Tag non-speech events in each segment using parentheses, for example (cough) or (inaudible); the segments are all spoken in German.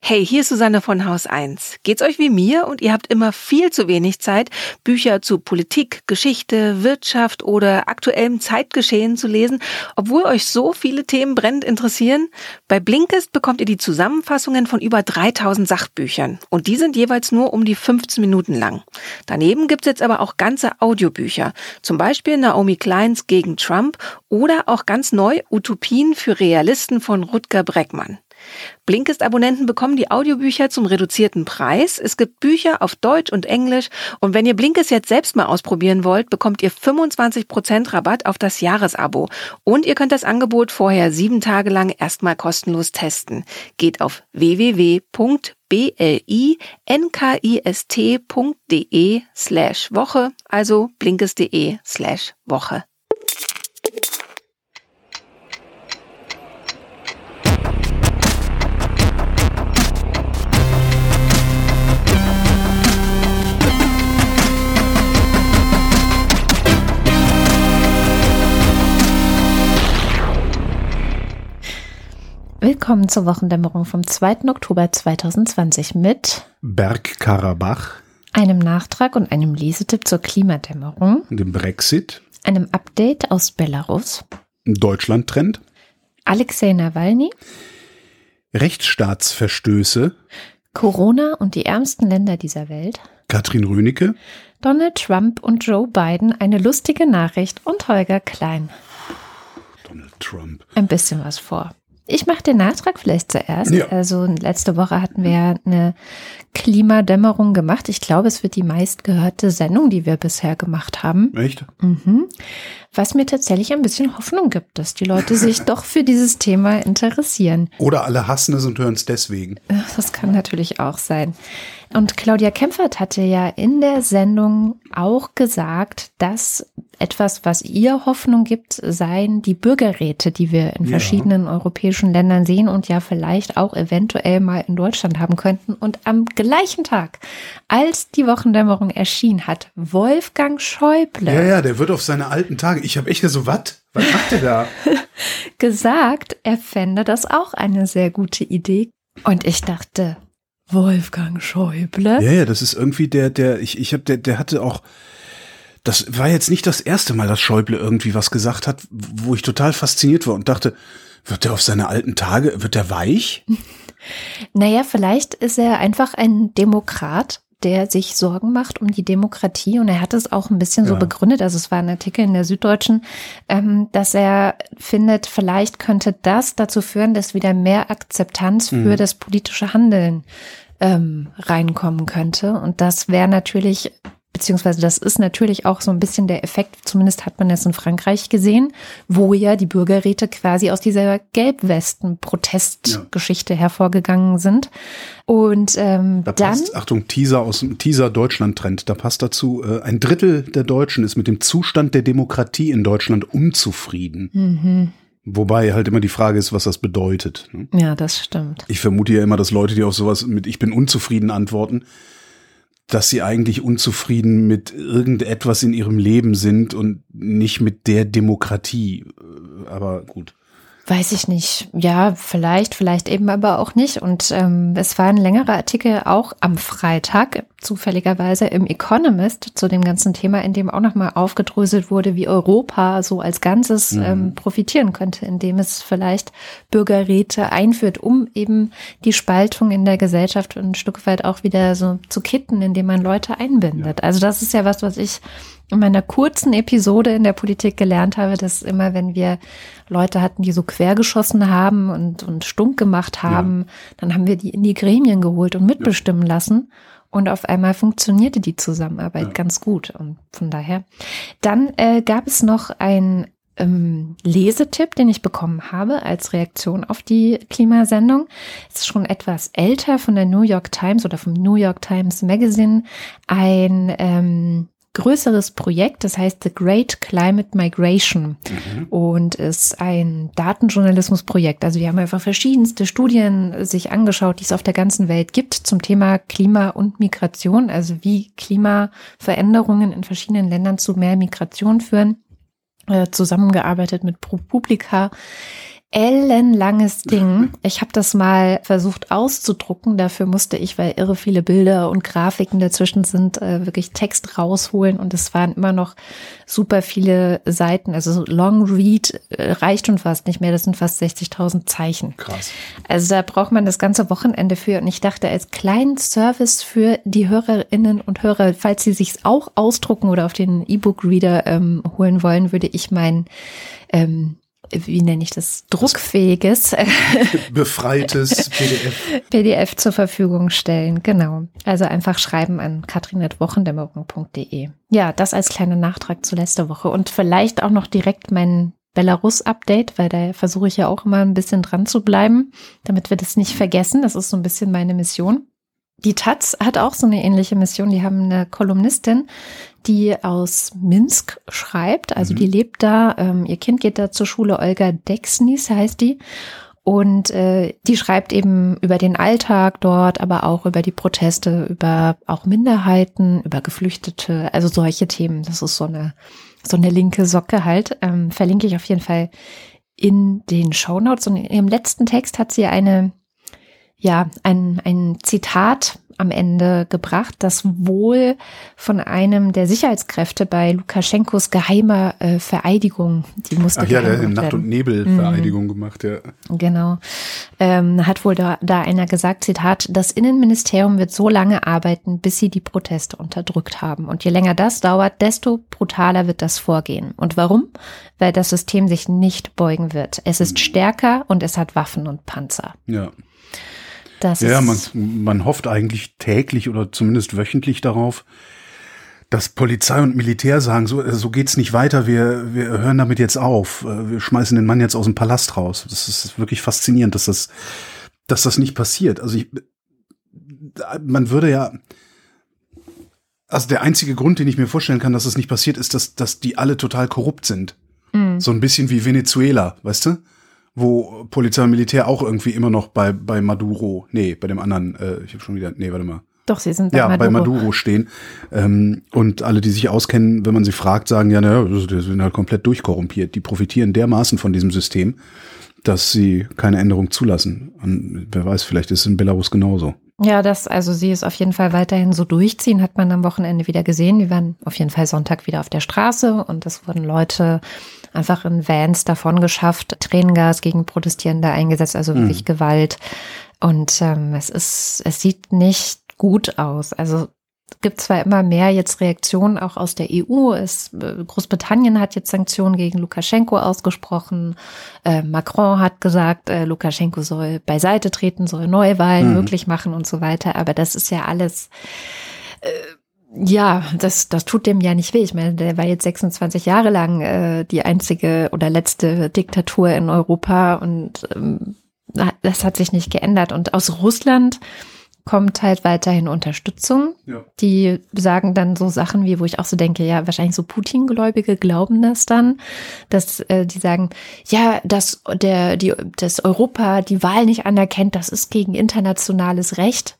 Hey, hier ist Susanne von Haus 1. Geht's euch wie mir und ihr habt immer viel zu wenig Zeit, Bücher zu Politik, Geschichte, Wirtschaft oder aktuellem Zeitgeschehen zu lesen, obwohl euch so viele Themen brennend interessieren? Bei Blinkist bekommt ihr die Zusammenfassungen von über 3000 Sachbüchern und die sind jeweils nur um die 15 Minuten lang. Daneben gibt's jetzt aber auch ganze Audiobücher, zum Beispiel Naomi Kleins gegen Trump oder auch ganz neu Utopien für Realisten von Rutger Breckmann. Blinkist-Abonnenten bekommen die Audiobücher zum reduzierten Preis. Es gibt Bücher auf Deutsch und Englisch. Und wenn ihr Blinkist jetzt selbst mal ausprobieren wollt, bekommt ihr 25% Rabatt auf das Jahresabo. Und ihr könnt das Angebot vorher sieben Tage lang erstmal kostenlos testen. Geht auf www.blinkist.de slash Woche, also blinkist.de slash Woche. Willkommen zur Wochendämmerung vom 2. Oktober 2020 mit Bergkarabach, einem Nachtrag und einem Lesetipp zur Klimadämmerung, dem Brexit, einem Update aus Belarus, Deutschland-Trend, Alexei Nawalny, Rechtsstaatsverstöße, Corona und die ärmsten Länder dieser Welt, Katrin Rönecke, Donald Trump und Joe Biden, eine lustige Nachricht und Holger Klein. Donald Trump. Ein bisschen was vor. Ich mache den Nachtrag vielleicht zuerst. Ja. Also letzte Woche hatten wir ja eine Klimadämmerung gemacht. Ich glaube, es wird die meistgehörte Sendung, die wir bisher gemacht haben. Echt? Mhm. Was mir tatsächlich ein bisschen Hoffnung gibt, dass die Leute (laughs) sich doch für dieses Thema interessieren. Oder alle hassen es und hören es deswegen. Das kann natürlich auch sein. Und Claudia Kempfert hatte ja in der Sendung auch gesagt, dass etwas, was ihr Hoffnung gibt, seien die Bürgerräte, die wir in Ja. verschiedenen europäischen Ländern sehen und ja vielleicht auch eventuell mal in Deutschland haben könnten. Und am gleichen Tag, als die Wochendämmerung erschien, hat Wolfgang Schäuble Ja, ja, der wird auf seine alten Tage. Ich habe echt so, was? Was macht der da? (laughs) gesagt, er fände das auch eine sehr gute Idee. Und ich dachte, Wolfgang Schäuble? ja, ja, das ist irgendwie der, der, ich, ich habe, der, der hatte auch, das war jetzt nicht das erste Mal, dass Schäuble irgendwie was gesagt hat, wo ich total fasziniert war und dachte, wird der auf seine alten Tage, wird der weich? (laughs) Naja, vielleicht ist er einfach ein Demokrat, der sich Sorgen macht um die Demokratie. Und er hat es auch ein bisschen so Ja. begründet, also es war ein Artikel in der Süddeutschen, ähm, dass er findet, vielleicht könnte das dazu führen, dass wieder mehr Akzeptanz für das politische Handeln ähm, reinkommen könnte. Und das wäre natürlich, beziehungsweise das ist natürlich auch so ein bisschen der Effekt, zumindest hat man es in Frankreich gesehen, wo ja die Bürgerräte quasi aus dieser Gelbwesten-Protestgeschichte hervorgegangen sind. Und ähm, Da dann, passt, Achtung, Teaser aus dem Teaser Deutschland-Trend, da passt dazu, äh, ein Drittel der Deutschen ist mit dem Zustand der Demokratie in Deutschland unzufrieden. Mhm. Wobei halt immer die Frage ist, was das bedeutet. ne? ja, das stimmt. Ich vermute ja immer, dass Leute, die auf sowas mit Ich bin unzufrieden antworten, dass sie eigentlich unzufrieden mit irgendetwas in ihrem Leben sind und nicht mit der Demokratie. Äh, Aber gut. Weiß ich nicht. Ja, vielleicht, vielleicht eben aber auch nicht. Und ähm, es war ein längerer Artikel auch am Freitag, zufälligerweise im Economist zu dem ganzen Thema, in dem auch nochmal aufgedröselt wurde, wie Europa so als Ganzes ähm, profitieren könnte, indem es vielleicht Bürgerräte einführt, um eben die Spaltung in der Gesellschaft ein Stück weit auch wieder so zu kitten, indem man Leute einbindet. Also das ist ja was, was ich in meiner kurzen Episode in der Politik gelernt habe, dass immer, wenn wir Leute hatten, die so quergeschossen haben und, und stunk gemacht haben, dann haben wir die in die Gremien geholt und mitbestimmen lassen. Und auf einmal funktionierte die Zusammenarbeit Ja. ganz gut. Und von daher. Dann äh, gab es noch ein ähm, Lesetipp, den ich bekommen habe als Reaktion auf die Klimasendung. Es ist schon etwas älter von der New York Times oder vom New York Times Magazine. Ein ähm, größeres Projekt, das heißt The Great Climate Migration und ist ein Datenjournalismusprojekt. Also wir haben einfach verschiedenste Studien sich angeschaut, die es auf der ganzen Welt gibt zum Thema Klima und Migration, also wie Klimaveränderungen in verschiedenen Ländern zu mehr Migration führen. äh, zusammengearbeitet mit ProPublica ellenlanges (laughs) Ding. Ich habe das mal versucht auszudrucken. Dafür musste ich, weil irre viele Bilder und Grafiken dazwischen sind, äh, wirklich Text rausholen. Und es waren immer noch super viele Seiten. Also so Long Read äh, reicht schon fast nicht mehr. Das sind fast 60.000 Zeichen. Krass. Also da braucht man das ganze Wochenende für. Und ich dachte, als kleinen Service für die Hörerinnen und Hörer, falls sie sich auch ausdrucken oder auf den E-Book-Reader ähm, holen wollen, würde ich mein ähm, wie nenne ich das, druckfähiges (laughs) befreites PDF. PDF zur Verfügung stellen. Genau. Also einfach schreiben an katrin.wochendämmerung.de. Ja, das als kleiner Nachtrag zu letzter Woche und vielleicht auch noch direkt mein Belarus-Update, weil da versuche ich ja auch immer ein bisschen dran zu bleiben, damit wir das nicht vergessen. Das ist so ein bisschen meine Mission. Die Taz hat auch so eine ähnliche Mission. Die haben eine Kolumnistin, die aus Minsk schreibt. Also mhm. die lebt da. Ähm, ihr Kind geht da zur Schule. Olga Dexnis heißt die. Und äh, die schreibt eben über den Alltag dort, aber auch über die Proteste, über auch Minderheiten, über Geflüchtete, also solche Themen. Das ist so eine so eine linke Socke halt. Ähm, verlinke ich auf jeden Fall in den Show Notes. Und in ihrem letzten Text hat sie eine ja, ein, ein Zitat am Ende gebracht, das wohl von einem der Sicherheitskräfte bei Lukaschenkos geheimer äh, Vereidigung, die musste Ach ja, der hat Nacht- und Nebel-Vereidigung mhm. gemacht, ja. Genau. Ähm, hat wohl da, da einer gesagt, Zitat, das Innenministerium wird so lange arbeiten, bis sie die Proteste unterdrückt haben. Und je länger das dauert, desto brutaler wird das Vorgehen. Und warum? Weil das System sich nicht beugen wird. Es ist mhm. stärker und es hat Waffen und Panzer. Ja. Das ja, man, man hofft eigentlich täglich oder zumindest wöchentlich darauf, dass Polizei und Militär sagen, so, äh, so geht's nicht weiter, wir, wir hören damit jetzt auf, äh, wir schmeißen den Mann jetzt aus dem Palast raus. Das ist wirklich faszinierend, dass das, dass das nicht passiert. Also ich, man würde ja, also der einzige Grund, den ich mir vorstellen kann, dass das nicht passiert, ist, dass, dass die alle total korrupt sind. Mhm. So ein bisschen wie Venezuela, weißt du? Wo Polizei und Militär auch irgendwie immer noch bei, bei Maduro, nee, bei dem anderen, äh, ich habe schon wieder, nee, warte mal. Doch, sie sind bei ja, Maduro. bei Maduro stehen. Ähm, und alle, die sich auskennen, wenn man sie fragt, sagen, ja, naja, die sind halt komplett durchkorrumpiert. Die profitieren dermaßen von diesem System, dass sie keine Änderung zulassen. Und wer weiß, vielleicht ist es in Belarus genauso. Ja, das, also sie ist auf jeden Fall weiterhin so durchziehen, hat man am Wochenende wieder gesehen. Die waren auf jeden Fall Sonntag wieder auf der Straße und es wurden Leute einfach in Vans davon geschafft, Tränengas gegen Protestierende eingesetzt, also mhm. wirklich mhm. Gewalt. Und ähm, es ist, es sieht nicht gut aus. Also es gibt zwar immer mehr jetzt Reaktionen auch aus der EU. Es, äh, Großbritannien hat jetzt Sanktionen gegen Lukaschenko ausgesprochen. Äh, Macron hat gesagt, äh, Lukaschenko soll beiseite treten, soll Neuwahlen mhm. möglich machen und so weiter. Aber das ist ja alles äh, ja, das, das tut dem ja nicht weh. Ich meine, der war jetzt 26 Jahre lang äh, die einzige oder letzte Diktatur in Europa und ähm, das hat sich nicht geändert. Und aus Russland kommt halt weiterhin Unterstützung. Ja. Die sagen dann so Sachen wie, wo ich auch so denke, ja, wahrscheinlich so Putin-Gläubige glauben das dann, dass äh, die sagen, ja, dass der, die, dass Europa die Wahl nicht anerkennt, das ist gegen internationales Recht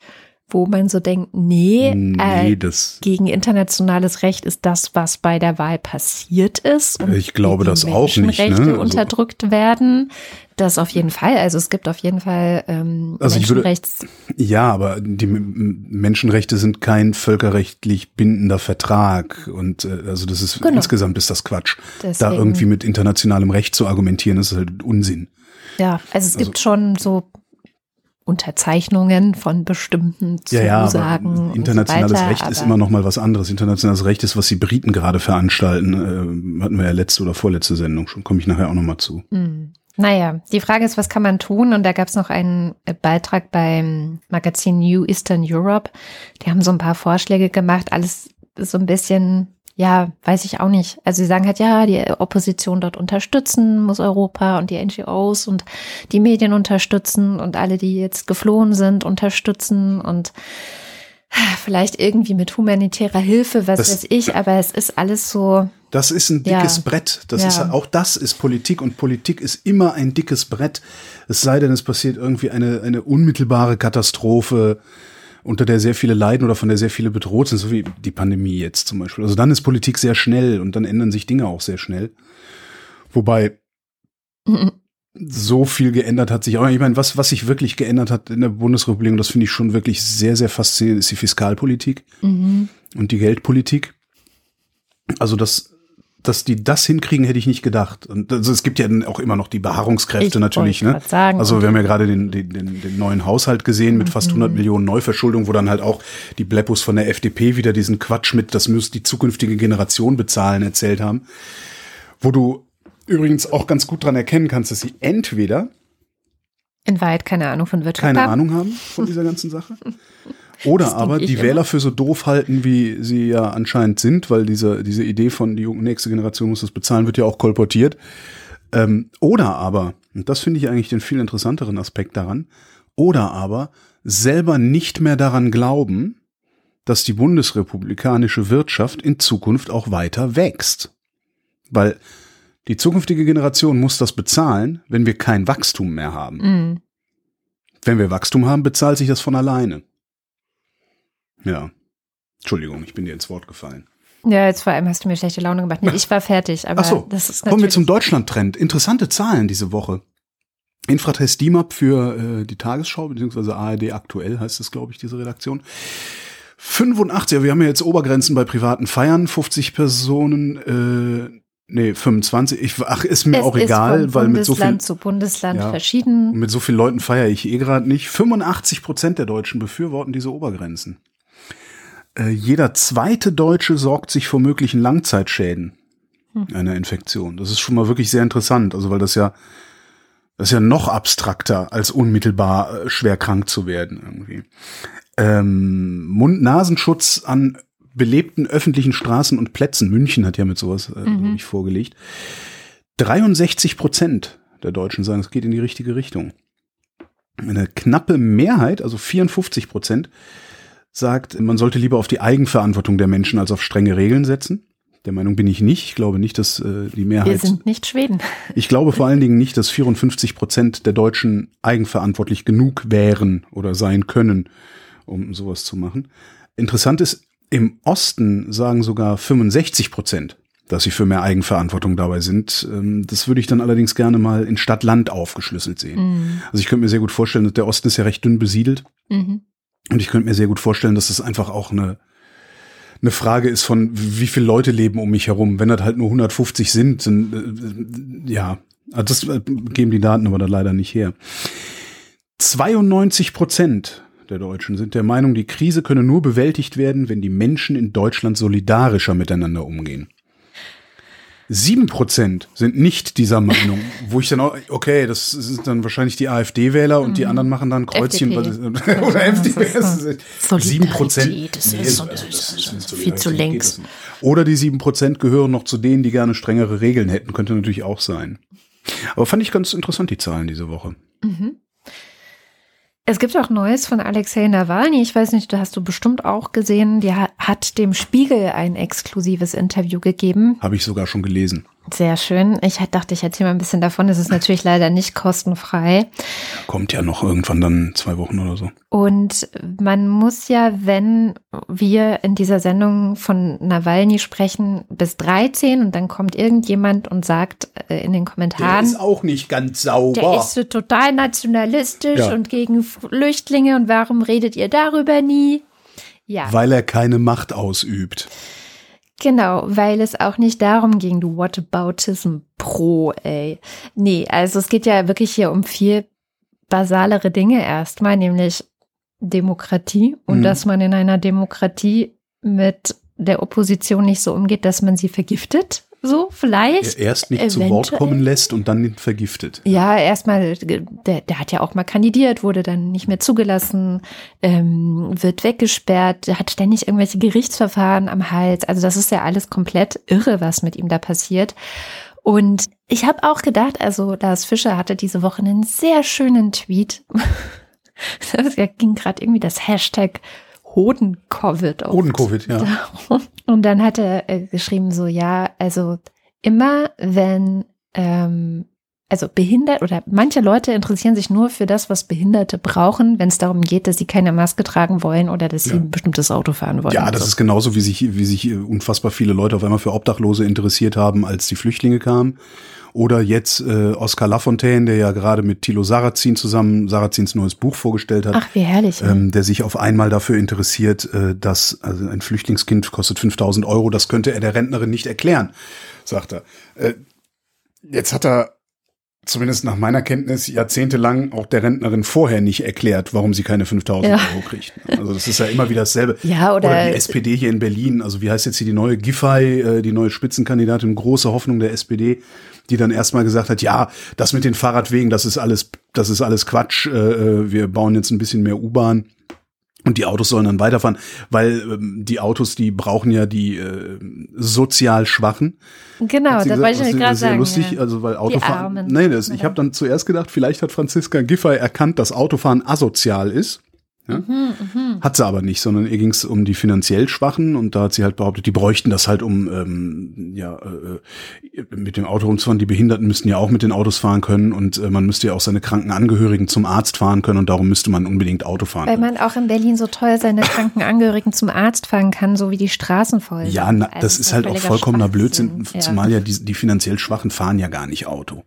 wo man so denkt, nee, nee äh, gegen internationales Recht ist das, was bei der Wahl passiert ist. Und ich glaube das auch nicht. Ne? Also, unterdrückt werden. Das auf jeden Fall. Also es gibt auf jeden Fall ähm, also Menschenrechts. Würde, ja, aber die Menschenrechte sind kein völkerrechtlich bindender Vertrag und äh, also das ist genau. insgesamt ist das Quatsch. Deswegen. Da irgendwie mit internationalem Recht zu argumentieren, ist halt Unsinn. Ja, also es also, gibt schon so Unterzeichnungen von bestimmten Zusagen. Ja, ja, internationales so weiter, Recht ist immer noch mal was anderes. Internationales Recht ist, was die Briten gerade veranstalten. Äh, hatten wir ja letzte oder vorletzte Sendung schon. Komme ich nachher auch noch mal zu. Mhm. Naja, die Frage ist, was kann man tun? Und da gab es noch einen Beitrag beim Magazin New Eastern Europe. Die haben so ein paar Vorschläge gemacht. Alles so ein bisschen ja, weiß ich auch nicht. Also sie sagen halt, ja, die Opposition dort unterstützen muss Europa und die NGOs und die Medien unterstützen und alle, die jetzt geflohen sind, unterstützen und vielleicht irgendwie mit humanitärer Hilfe, was das, weiß ich, aber es ist alles so. Das ist ein dickes ja, Brett. Das ja. ist auch das ist Politik und Politik ist immer ein dickes Brett. Es sei denn, es passiert irgendwie eine eine unmittelbare Katastrophe unter der sehr viele leiden oder von der sehr viele bedroht sind, so wie die Pandemie jetzt zum Beispiel. Also dann ist Politik sehr schnell und dann ändern sich Dinge auch sehr schnell. Wobei so viel geändert hat sich auch. Ich meine, was, was sich wirklich geändert hat in der Bundesrepublik, und das finde ich schon wirklich sehr, sehr faszinierend, ist die Fiskalpolitik Mhm. und die Geldpolitik. Also das, dass die das hinkriegen, hätte ich nicht gedacht. Und also es gibt ja auch immer noch die Beharrungskräfte Ich natürlich. Ne? sagen. Also wir haben ja gerade den, den, den, neuen Haushalt gesehen mit fast 100 Millionen Neuverschuldung, wo dann halt auch die Bleppos von der FDP wieder diesen Quatsch mit, das muss die zukünftige Generation bezahlen, erzählt haben. Wo du übrigens auch ganz gut dran erkennen kannst, dass sie entweder In Wahrheit keine Ahnung von Wirtschaft keine haben. Ahnung haben (laughs) von dieser ganzen Sache. Oder aber die immer. Wähler für so doof halten, wie sie ja anscheinend sind, weil diese, diese Idee von die nächste Generation muss das bezahlen, wird ja auch kolportiert. Ähm, oder aber, und das finde ich eigentlich den viel interessanteren Aspekt daran, oder aber selber nicht mehr daran glauben, dass die bundesrepublikanische Wirtschaft in Zukunft auch weiter wächst. Weil die zukünftige Generation muss das bezahlen, wenn wir kein Wachstum mehr haben. Mhm. Wenn wir Wachstum haben, bezahlt sich das von alleine. Ja. Entschuldigung, ich bin dir ins Wort gefallen. Ja, jetzt vor allem hast du mir schlechte Laune gemacht. Nee, ich war fertig, aber Ach so, das ist kommen wir zum Deutschland-Trend. Interessante Zahlen diese Woche. Infratest DIMAP für äh, die Tagesschau, beziehungsweise ARD aktuell heißt es, glaube ich, diese Redaktion. 85, wir haben ja jetzt Obergrenzen bei privaten Feiern, 50 Personen, äh, nee, 25. Ich, ach, ist mir es auch ist egal, von weil mit so viel, Bundesland zu Bundesland Ja. verschieden. mit so vielen Leuten feiere ich eh gerade nicht. 85 Prozent der Deutschen befürworten diese Obergrenzen. Äh, jeder zweite Deutsche sorgt sich vor möglichen Langzeitschäden einer Infektion. Das ist schon mal wirklich sehr interessant, also weil das ja das ist ja noch abstrakter als unmittelbar äh, schwer krank zu werden irgendwie. Ähm, Mund-Nasenschutz an belebten öffentlichen Straßen und Plätzen. München hat ja mit sowas äh, glaub ich vorgelegt. 63 Prozent der Deutschen sagen, es geht in die richtige Richtung. Eine knappe Mehrheit, also 54 Prozent, sagt, man sollte lieber auf die Eigenverantwortung der Menschen als auf strenge Regeln setzen. Der Meinung bin ich nicht. Ich glaube nicht, dass äh, die Mehrheit. Wir sind nicht Schweden. (laughs) Ich glaube vor allen Dingen nicht, dass 54 Prozent der Deutschen eigenverantwortlich genug wären oder sein können, um sowas zu machen. Interessant ist, im Osten sagen sogar 65 Prozent, dass sie für mehr Eigenverantwortung dabei sind. Ähm, Das würde ich dann allerdings gerne mal in Stadt-Land aufgeschlüsselt sehen. Also ich könnte mir sehr gut vorstellen, dass der Osten ist ja recht dünn besiedelt. Mhm. Und ich könnte mir sehr gut vorstellen, dass das einfach auch eine, eine Frage ist von, wie viele Leute leben um mich herum. Wenn das halt nur 150 sind, dann, äh, ja, also das äh, geben die Daten aber dann leider nicht her. 92 Prozent der Deutschen sind der Meinung, die Krise könne nur bewältigt werden, wenn die Menschen in Deutschland solidarischer miteinander umgehen. Sieben Prozent sind nicht dieser Meinung, wo ich dann auch, okay, das sind dann wahrscheinlich die AfD-Wähler und die anderen machen dann Kreuzchen. FDP. (laughs) oder FDP. Sieben Prozent. das ist so- so- also viel zu nicht. Oder die sieben Prozent gehören noch zu denen, die gerne strengere Regeln hätten. Könnte natürlich auch sein. Aber fand ich ganz interessant, die Zahlen diese Woche. Es gibt auch Neues von Alexei Nawalny. Ich weiß nicht, da hast du bestimmt auch gesehen. Ha- hat dem Spiegel ein exklusives Interview gegeben. Habe ich sogar schon gelesen. Sehr schön. Ich dachte, ich erzähle mal ein bisschen davon. Es ist natürlich leider nicht kostenfrei. Kommt ja noch irgendwann dann zwei Wochen oder so. Und man muss ja, wenn wir in dieser Sendung von Nawalny sprechen, bis 13 und dann kommt irgendjemand und sagt äh, in den Kommentaren, auch nicht ganz der sauber. ist so total nationalistisch Ja. und gegen Flüchtlinge und warum redet ihr darüber nie? Ja, Weil er keine Macht ausübt. Genau, weil es auch nicht darum ging, du Whataboutism Pro, ey. Nee, also es geht ja wirklich hier um viel basalere Dinge erstmal, nämlich Demokratie und Mhm. dass man in einer Demokratie mit der Opposition nicht so umgeht, dass man sie vergiftet, so vielleicht. Er erst nicht zu Wort Eventuell. kommen lässt und dann vergiftet. Ja, erstmal, der, der hat ja auch mal kandidiert, wurde dann nicht mehr zugelassen, ähm, wird weggesperrt, hat ständig irgendwelche Gerichtsverfahren am Hals. Also das ist ja alles komplett irre, was mit ihm da passiert. Und ich habe auch gedacht, also Lars Fischer hatte diese Woche einen sehr schönen Tweet. (laughs) Das ging gerade irgendwie das Hashtag Hoden-Covid. Hoden-Covid, ja. (laughs) und dann hat er äh, geschrieben so, ja, also immer wenn ähm, also behindert oder manche Leute interessieren sich nur für das, was Behinderte brauchen, wenn es darum geht, dass sie keine Maske tragen wollen oder dass sie ein bestimmtes Auto fahren wollen. Ja, das so. ist genauso, wie sich, wie sich unfassbar viele Leute auf einmal für Obdachlose interessiert haben, als die Flüchtlinge kamen. Oder jetzt äh, Oskar Lafontaine, der ja gerade mit Thilo Sarrazin zusammen Sarrazins neues Buch vorgestellt hat. Ach, wie herrlich. Ähm, der sich auf einmal dafür interessiert, äh, dass also ein Flüchtlingskind kostet 5000 Euro, das könnte er der Rentnerin nicht erklären, sagt er. Äh, jetzt hat er zumindest nach meiner Kenntnis jahrzehntelang auch der Rentnerin vorher nicht erklärt, warum sie keine 5000 Ja. Euro kriegt. Also das ist ja immer wieder dasselbe. (laughs) Ja, oder- die SPD hier in Berlin, also wie heißt jetzt hier die neue Giffey, äh, die neue Spitzenkandidatin, große Hoffnung der SPD, die dann erstmal gesagt hat, ja, das mit den Fahrradwegen, das ist alles, das ist alles Quatsch, äh, äh, wir bauen jetzt ein bisschen mehr U-Bahn. Und die Autos sollen dann weiterfahren, weil ähm, die Autos, die brauchen ja die äh, sozial Schwachen. genau, das wollte ich das gerade sagen. lustig, ja. also weil Autofahren. Nee, das, ich habe dann zuerst gedacht, vielleicht hat Franziska Giffey erkannt, dass Autofahren asozial ist. Ja? Mhm, Hat sie aber nicht, sondern ihr ging es um die finanziell Schwachen und da hat sie halt behauptet, die bräuchten das halt, um ähm, ja äh, mit dem Auto rumzufahren. Die Behinderten müssten ja auch mit den Autos fahren können und äh, man müsste ja auch seine kranken Angehörigen zum Arzt fahren können und darum müsste man unbedingt Auto fahren. Weil können. man auch in Berlin so toll seine kranken Angehörigen zum Arzt fahren kann, so wie die Straßen voll sind. Ja, na, Also das ist halt auch vollkommener. Blödsinn, Ja. zumal ja die, die finanziell Schwachen fahren ja gar nicht Auto.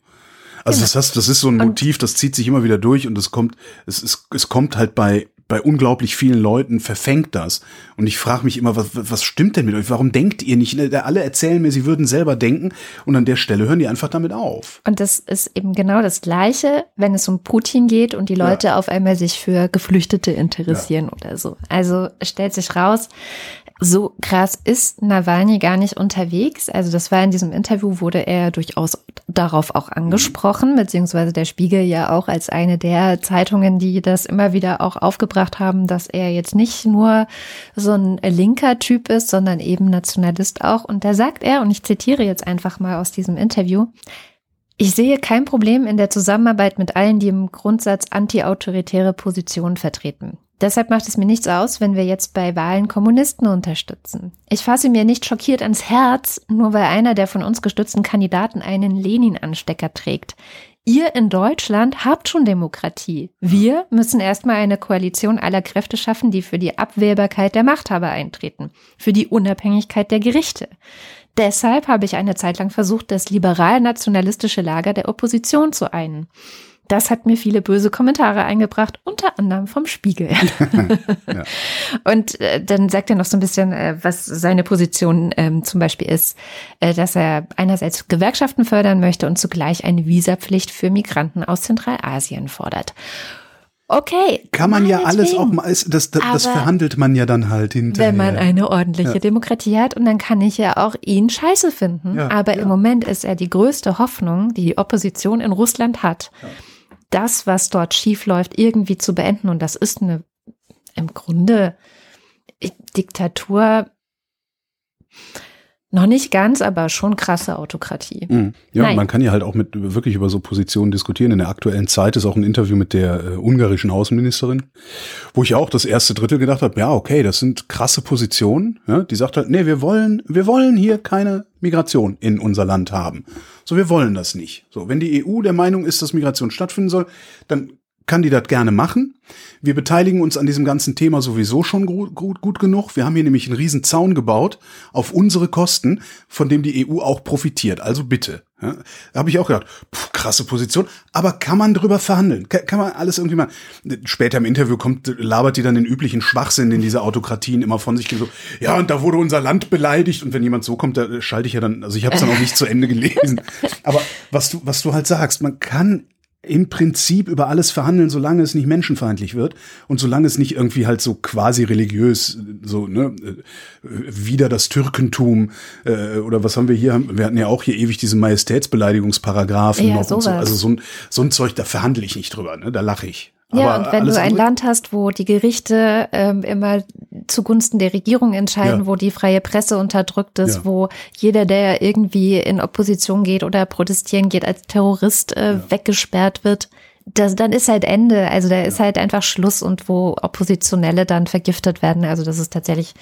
Also Genau. das, heißt, das ist so ein Motiv, das zieht sich immer wieder durch und es kommt, es, ist, es kommt halt bei bei unglaublich vielen Leuten verfängt das. Und ich frage mich immer, was, was stimmt denn mit euch? Warum denkt ihr nicht? Alle erzählen mir, sie würden selber denken und an der Stelle hören die einfach damit auf. Und das ist eben genau das Gleiche, wenn es um Putin geht und die Leute auf einmal sich für Geflüchtete interessieren oder so. Also stellt sich raus, so krass ist Nawalny gar nicht unterwegs. Also das war in diesem Interview, wurde er durchaus darauf auch angesprochen, beziehungsweise der Spiegel ja auch als eine der Zeitungen, die das immer wieder auch aufgebracht haben, dass er jetzt nicht nur so ein linker Typ ist, sondern eben Nationalist auch. Und da sagt er, und ich zitiere jetzt einfach mal aus diesem Interview, ich sehe kein Problem in der Zusammenarbeit mit allen, die im Grundsatz antiautoritäre Positionen vertreten. Deshalb macht es mir nichts aus, wenn wir jetzt bei Wahlen Kommunisten unterstützen. Ich fasse mir nicht schockiert ans Herz, nur weil einer der von uns gestützten Kandidaten einen Lenin-Anstecker trägt. Ihr in Deutschland habt schon Demokratie. Wir müssen erstmal eine Koalition aller Kräfte schaffen, die für die Abwählbarkeit der Machthaber eintreten, für die Unabhängigkeit der Gerichte. Deshalb habe ich eine Zeit lang versucht, das liberal-nationalistische Lager der Opposition zu einen. Das hat mir viele böse Kommentare eingebracht, unter anderem vom Spiegel. (laughs) Ja. Und äh, dann sagt er noch so ein bisschen, äh, was seine Position ähm, zum Beispiel ist, äh, dass er einerseits Gewerkschaften fördern möchte und zugleich eine Visapflicht für Migranten aus Zentralasien fordert. Okay. Kann man ja alles auch mal, das, das, das verhandelt man ja dann halt hinterher. Wenn man eine ordentliche Ja. Demokratie hat und dann kann ich ja auch ihn scheiße finden. Ja, Aber ja. im Moment ist er die größte Hoffnung, die die Opposition in Russland hat, das, was dort schief läuft, irgendwie zu beenden. Und das ist eine im Grunde Diktatur. Noch nicht ganz, aber schon krasse Autokratie. Mhm. Ja, Nein. man kann ja halt auch mit wirklich über so Positionen diskutieren. In der aktuellen Zeit ist auch ein Interview mit der äh, ungarischen Außenministerin, wo ich auch das erste Drittel gedacht habe, ja, okay, das sind krasse Positionen. Ja, die sagt halt, nee, wir wollen, wir wollen hier keine Migration in unser Land haben. So, wir wollen das nicht. So, wenn die EU der Meinung ist, dass Migration stattfinden soll, dann kann die das gerne machen. Wir beteiligen uns an diesem ganzen Thema sowieso schon gut, gut, gut genug. Wir haben hier nämlich einen riesen Zaun gebaut auf unsere Kosten, von dem die EU auch profitiert. Also bitte. Ja, da habe ich auch gedacht, puh, krasse Position, aber kann man drüber verhandeln? Kann, kann man alles irgendwie mal. Später im Interview kommt, labert die dann den üblichen Schwachsinn, den diese Autokratien immer von sich geben. So, ja, und da wurde unser Land beleidigt. Und wenn jemand so kommt, da schalte ich ja dann, also ich habe es dann auch nicht zu Ende gelesen. (laughs) Aber was du, was du halt sagst, man kann im Prinzip über alles verhandeln, solange es nicht menschenfeindlich wird und solange es nicht irgendwie halt so quasi religiös, so, ne, äh, wieder das Türkentum, äh, oder was haben wir hier? Wir hatten ja auch hier ewig diese Majestätsbeleidigungsparagraphen Ja, noch und so. sowas. Also so ein, so ein Zeug, da verhandle ich nicht drüber, ne? Da lache ich. Ja, Aber und wenn du ein Land hast, wo die Gerichte ähm, immer zugunsten der Regierung entscheiden, Ja. wo die freie Presse unterdrückt ist, Ja. wo jeder, der irgendwie in Opposition geht oder protestieren geht, als Terrorist äh, weggesperrt wird, das, dann ist halt Ende. Also da ist halt einfach Schluss und wo Oppositionelle dann vergiftet werden. Also das ist tatsächlich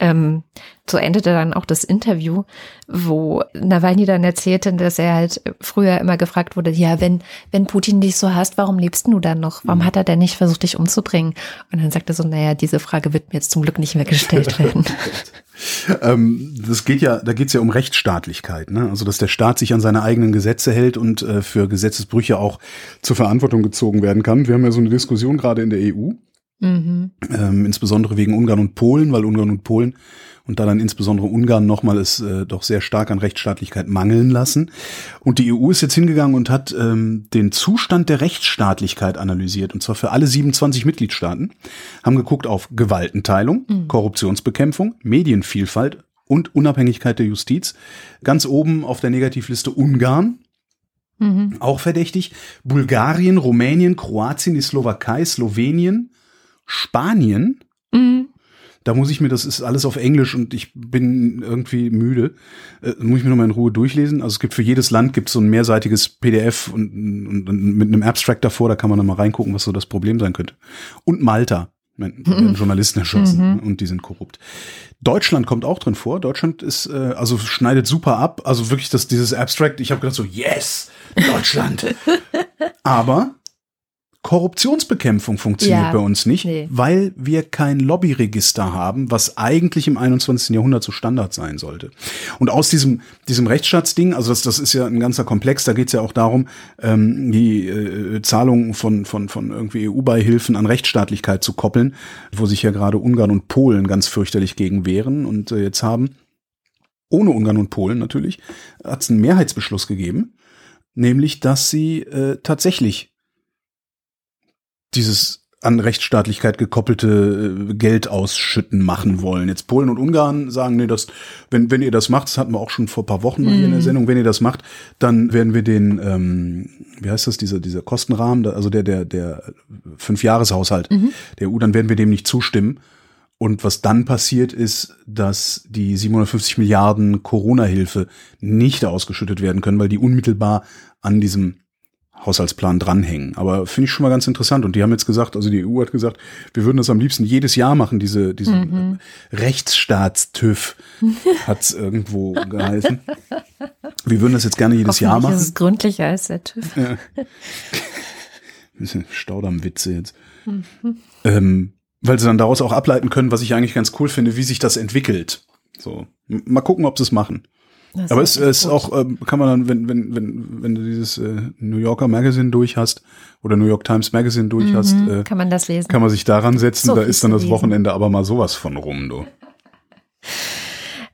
ähm, so endete dann auch das Interview, wo Nawalny dann erzählte, dass er halt früher immer gefragt wurde, ja, wenn, wenn Putin dich so hasst, warum lebst du dann noch? Warum hat er denn nicht versucht, dich umzubringen? Und dann sagte er so, naja, diese Frage wird mir jetzt zum Glück nicht mehr gestellt (laughs) werden. ähm, das geht ja, da geht es ja um Rechtsstaatlichkeit, ne? Also dass der Staat sich an seine eigenen Gesetze hält und äh, für Gesetzesbrüche auch zur Verantwortung gezogen werden kann. Wir haben ja so eine Diskussion gerade in der EU Mhm. Ähm, insbesondere wegen Ungarn und Polen, weil Ungarn und Polen und da dann insbesondere Ungarn nochmal es äh, doch sehr stark an Rechtsstaatlichkeit mangeln lassen. Und die EU ist jetzt hingegangen und hat ähm, den Zustand der Rechtsstaatlichkeit analysiert, und zwar für alle 27 Mitgliedstaaten, haben geguckt auf Gewaltenteilung, mhm. Korruptionsbekämpfung, Medienvielfalt und Unabhängigkeit der Justiz. Ganz oben auf der Negativliste Ungarn, mhm. auch verdächtig, Bulgarien, Rumänien, Kroatien, die Slowakei, Slowenien, Spanien. Mhm. Da muss ich mir, das ist alles auf Englisch und ich bin irgendwie müde. Äh, muss ich mir nochmal in Ruhe durchlesen. Also es gibt für jedes Land gibt so ein mehrseitiges PDF und, und, und, mit einem Abstract davor, da kann man nochmal reingucken, was so das Problem sein könnte. Und Malta. Mhm. werden Journalisten erschossen mhm. und die sind korrupt. Deutschland kommt auch drin vor. Deutschland ist äh, also schneidet super ab. Also wirklich das dieses Abstract. Ich habe gedacht so yes Deutschland. (laughs) Aber Korruptionsbekämpfung funktioniert ja, bei uns nicht, nee. weil wir kein Lobbyregister haben, was eigentlich im 21. Jahrhundert so Standard sein sollte. Und aus diesem, diesem Rechtsstaatsding, also das, das ist ja ein ganzer Komplex, da geht es ja auch darum, ähm, die äh, Zahlungen von, von, von irgendwie EU-Beihilfen an Rechtsstaatlichkeit zu koppeln, wo sich ja gerade Ungarn und Polen ganz fürchterlich gegen wehren und äh, jetzt haben, ohne Ungarn und Polen natürlich, hat es einen Mehrheitsbeschluss gegeben, nämlich dass sie äh, tatsächlich dieses an Rechtsstaatlichkeit gekoppelte äh, Geld ausschütten machen wollen. Jetzt Polen und Ungarn sagen, nee, das, wenn, wenn ihr das macht, das hatten wir auch schon vor paar Wochen mal hier in der mhm. Sendung, wenn ihr das macht, dann werden wir den, ähm, wie heißt das, dieser, dieser Kostenrahmen, also der, der, der Fünfjahreshaushalt mhm. der EU, dann werden wir dem nicht zustimmen. Und was dann passiert ist, dass die 750 Milliarden Corona-Hilfe nicht ausgeschüttet werden können, weil die unmittelbar an diesem Haushaltsplan dranhängen. Aber finde ich schon mal ganz interessant. Und die haben jetzt gesagt, also die EU hat gesagt, wir würden das am liebsten jedes Jahr machen, diese, diese mhm. Rechtsstaats-TÜV hat es irgendwo (laughs) geheißen. Wir würden das jetzt gerne jedes Jahr machen. Das ist gründlicher als der TÜV. Ja. (laughs) Bisschen Staudammwitze jetzt. Mhm. Ähm, weil sie dann daraus auch ableiten können, was ich eigentlich ganz cool finde, wie sich das entwickelt. So, mal gucken, ob sie es machen. Das Aber es ist auch, ähm, kann man dann, wenn, wenn, wenn, wenn du dieses äh, New Yorker Magazine durch hast oder New York Times Magazine durch mhm, hast, äh, kann man das lesen. Kann man sich daran setzen, so da ist dann das Wochenende aber mal sowas von rum, du. (laughs)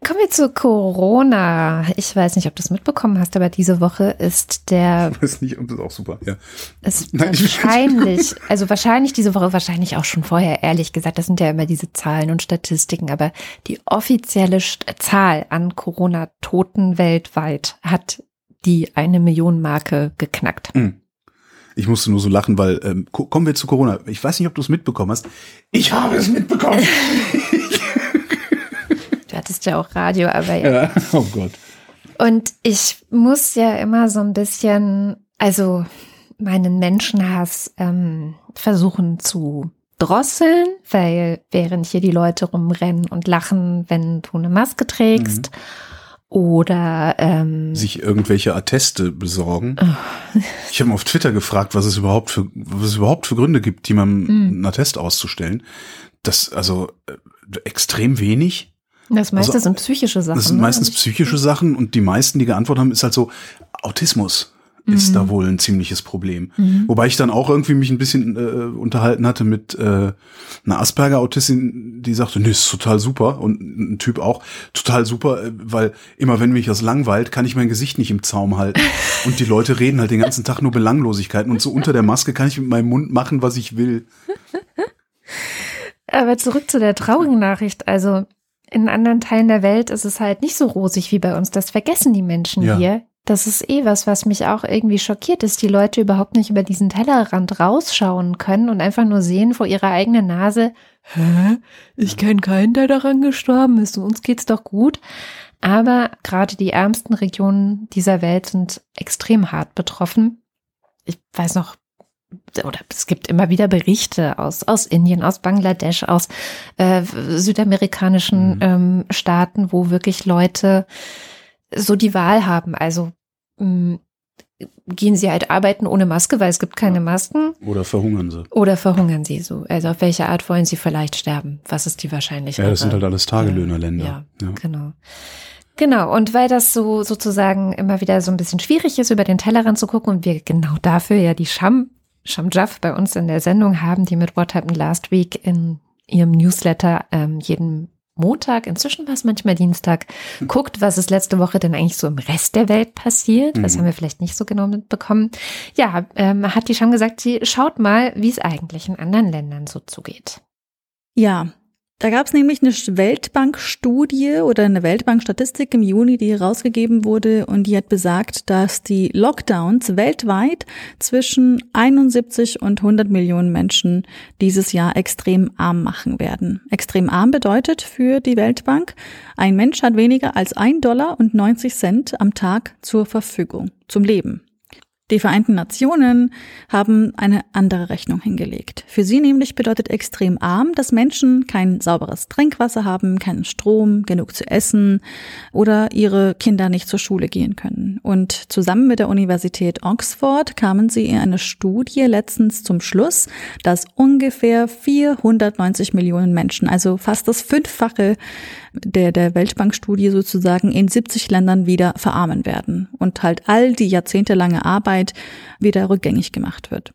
Kommen wir zu Corona. Ich weiß nicht, ob du es mitbekommen hast, aber diese Woche ist der. Ich weiß nicht, ob das auch super, ja. Ist Nein, wahrscheinlich, also wahrscheinlich diese Woche, wahrscheinlich auch schon vorher, ehrlich gesagt. Das sind ja immer diese Zahlen und Statistiken, aber die offizielle Zahl an Corona-Toten weltweit hat die eine Million Marke geknackt. Mhm. Ich musste nur so lachen, weil ähm, kommen wir zu Corona. Ich weiß nicht, ob du es mitbekommen hast. Ich habe es mitbekommen. (laughs) ja auch Radio, aber ja. ja. (laughs) Oh Gott. Und ich muss ja immer so ein bisschen, also meinen Menschenhass ähm, versuchen zu drosseln, weil während hier die Leute rumrennen und lachen, wenn du eine Maske trägst. Mhm. Oder ähm, sich irgendwelche Atteste besorgen. Oh. Ich habe auf Twitter gefragt, was es überhaupt für was es überhaupt für Gründe gibt, jemandem mhm. einen Attest auszustellen. Das also äh, extrem wenig. Das meiste also, sind psychische Sachen. Das sind ne? meistens psychische Sachen und die meisten, die geantwortet haben, ist halt so Autismus ist mhm. da wohl ein ziemliches Problem. Mhm. Wobei ich dann auch irgendwie mich ein bisschen äh, unterhalten hatte mit äh, einer Asperger-Autistin, die sagte, nee, ist total super und ein Typ auch, total super, äh, weil immer wenn mich das langweilt, kann ich mein Gesicht nicht im Zaum halten (laughs) und die Leute reden halt den ganzen Tag nur Belanglosigkeiten und so unter der Maske kann ich mit meinem Mund machen, was ich will. (laughs) Aber zurück zu der traurigen Nachricht, also in anderen Teilen der Welt ist es halt nicht so rosig wie bei uns. Das vergessen die Menschen ja. hier. Das ist eh was, was mich auch irgendwie schockiert, dass die Leute überhaupt nicht über diesen Tellerrand rausschauen können und einfach nur sehen vor ihrer eigenen Nase, hä? Ich kenne keinen, der daran gestorben ist. Uns geht's doch gut. Aber gerade die ärmsten Regionen dieser Welt sind extrem hart betroffen. Ich weiß noch, oder es gibt immer wieder Berichte aus, aus Indien, aus Bangladesch, aus äh, südamerikanischen mhm. ähm, Staaten, wo wirklich Leute so die Wahl haben. Also mh, gehen sie halt arbeiten ohne Maske, weil es gibt keine Masken. Oder verhungern sie. Oder verhungern sie so. Also auf welche Art wollen sie vielleicht sterben? Was ist die Wahrscheinlichkeit? Ja, das sind halt alles Tagelöhnerländer. Ja, ja, genau. Genau, und weil das so sozusagen immer wieder so ein bisschen schwierig ist, über den Tellerrand zu gucken und wir genau dafür ja die Sham, Sham Jaff bei uns in der Sendung haben, die mit What Happened Last Week in ihrem Newsletter ähm, jeden Montag, inzwischen war es manchmal Dienstag, hm. guckt, was ist letzte Woche denn eigentlich so im Rest der Welt passiert. Das mhm. haben wir vielleicht nicht so genau mitbekommen. Ja, ähm, hat die Sham gesagt, sie schaut mal, wie es eigentlich in anderen Ländern so zugeht. Ja, da gab es nämlich eine Weltbank-Studie oder eine Weltbank-Statistik im Juni, die herausgegeben wurde und die hat besagt, dass die Lockdowns weltweit zwischen 71 und 100 Millionen Menschen dieses Jahr extrem arm machen werden. Extrem arm bedeutet für die Weltbank, ein Mensch hat weniger als ein Dollar und 90 Cent am Tag zur Verfügung zum Leben. Die Vereinten Nationen haben eine andere Rechnung hingelegt. Für sie nämlich bedeutet extrem arm, dass Menschen kein sauberes Trinkwasser haben, keinen Strom, genug zu essen oder ihre Kinder nicht zur Schule gehen können. Und zusammen mit der Universität Oxford kamen sie in eine Studie letztens zum Schluss, dass ungefähr 490 Millionen Menschen, also fast das Fünffache der, der Weltbankstudie sozusagen in 70 Ländern wieder verarmen werden und halt all die jahrzehntelange Arbeit wieder rückgängig gemacht wird.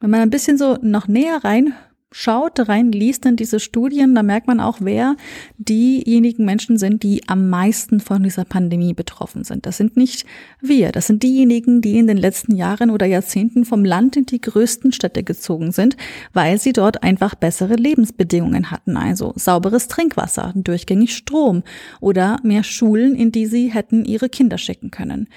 Wenn man ein bisschen so noch näher rein schaut, rein liest in diese Studien, da merkt man auch, wer diejenigen Menschen sind, die am meisten von dieser Pandemie betroffen sind. Das sind nicht wir, das sind diejenigen, die in den letzten Jahren oder Jahrzehnten vom Land in die größten Städte gezogen sind, weil sie dort einfach bessere Lebensbedingungen hatten, also sauberes Trinkwasser, durchgängig Strom oder mehr Schulen, in die sie hätten ihre Kinder schicken können.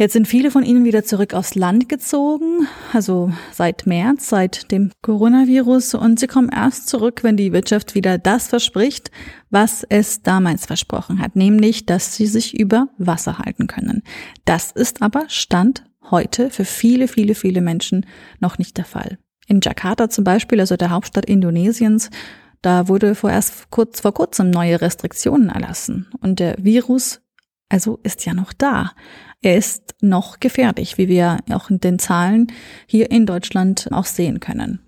Jetzt sind viele von ihnen wieder zurück aufs Land gezogen, also seit März, seit dem Coronavirus, und sie kommen erst zurück, wenn die Wirtschaft wieder das verspricht, was es damals versprochen hat, nämlich, dass sie sich über Wasser halten können. Das ist aber Stand heute für viele, viele, viele Menschen noch nicht der Fall. In Jakarta zum Beispiel, also der Hauptstadt Indonesiens, da wurde vorerst kurz vor kurzem neue Restriktionen erlassen und der Virus also ist ja noch da er ist noch gefährlich, wie wir auch in den Zahlen hier in Deutschland auch sehen können.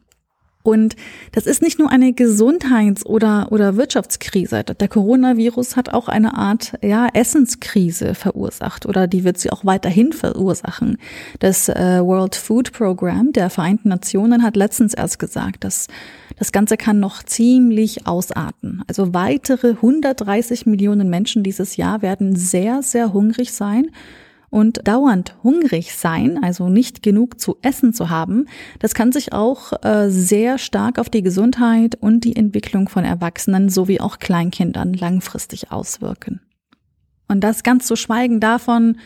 Und das ist nicht nur eine Gesundheits- oder, oder Wirtschaftskrise. Der Coronavirus hat auch eine Art, ja, Essenskrise verursacht oder die wird sie auch weiterhin verursachen. Das äh, World Food Program der Vereinten Nationen hat letztens erst gesagt, dass das Ganze kann noch ziemlich ausarten. Also weitere 130 Millionen Menschen dieses Jahr werden sehr, sehr hungrig sein und dauernd hungrig sein, also nicht genug zu essen zu haben, das kann sich auch äh, sehr stark auf die Gesundheit und die Entwicklung von Erwachsenen sowie auch Kleinkindern langfristig auswirken. Und das ganz zu schweigen davon,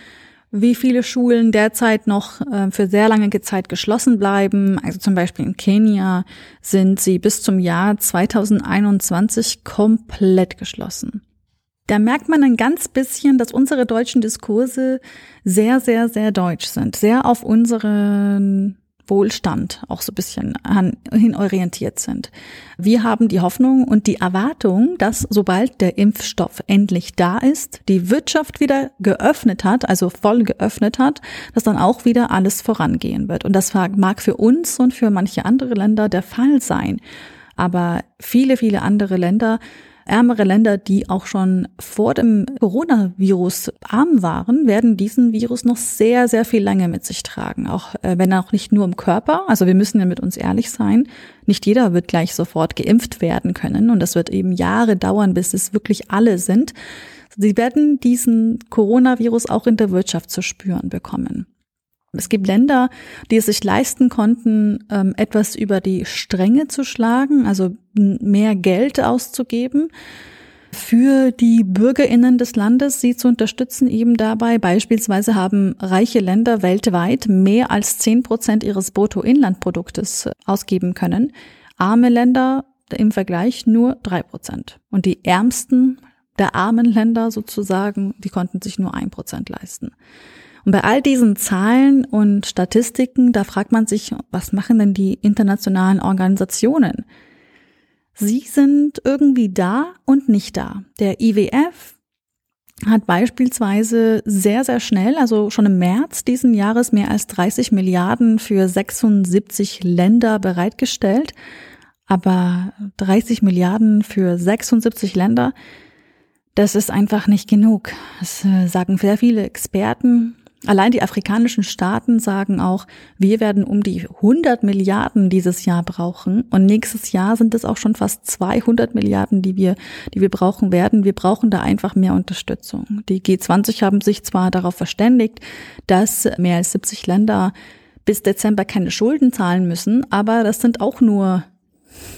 wie viele Schulen derzeit noch äh, für sehr lange Zeit geschlossen bleiben. Also zum Beispiel in Kenia sind sie bis zum Jahr 2021 komplett geschlossen da merkt man ein ganz bisschen, dass unsere deutschen Diskurse sehr, sehr, sehr deutsch sind, sehr auf unseren Wohlstand auch so ein bisschen hin orientiert sind. Wir haben die Hoffnung und die Erwartung, dass sobald der Impfstoff endlich da ist, die Wirtschaft wieder geöffnet hat, also voll geöffnet hat, dass dann auch wieder alles vorangehen wird. Und das mag für uns und für manche andere Länder der Fall sein. Aber viele, viele andere Länder Ärmere Länder, die auch schon vor dem Coronavirus arm waren, werden diesen Virus noch sehr, sehr viel länger mit sich tragen. Auch äh, wenn auch nicht nur im Körper. Also wir müssen ja mit uns ehrlich sein. Nicht jeder wird gleich sofort geimpft werden können. Und das wird eben Jahre dauern, bis es wirklich alle sind. Sie werden diesen Coronavirus auch in der Wirtschaft zu spüren bekommen. Es gibt Länder, die es sich leisten konnten, ähm, etwas über die Stränge zu schlagen, also mehr Geld auszugeben für die Bürgerinnen des Landes, sie zu unterstützen eben dabei. Beispielsweise haben reiche Länder weltweit mehr als zehn Prozent ihres Bruttoinlandproduktes ausgeben können. Arme Länder im Vergleich nur drei Prozent. Und die ärmsten der armen Länder sozusagen, die konnten sich nur ein Prozent leisten. Und bei all diesen Zahlen und Statistiken, da fragt man sich, was machen denn die internationalen Organisationen? Sie sind irgendwie da und nicht da. Der IWF hat beispielsweise sehr, sehr schnell, also schon im März diesen Jahres, mehr als 30 Milliarden für 76 Länder bereitgestellt. Aber 30 Milliarden für 76 Länder, das ist einfach nicht genug. Das äh, sagen sehr viele Experten. Allein die afrikanischen Staaten sagen auch, wir werden um die 100 Milliarden dieses Jahr brauchen. Und nächstes Jahr sind es auch schon fast 200 Milliarden, die wir, die wir brauchen werden. Wir brauchen da einfach mehr Unterstützung. Die G20 haben sich zwar darauf verständigt, dass mehr als 70 Länder bis Dezember keine Schulden zahlen müssen, aber das sind auch nur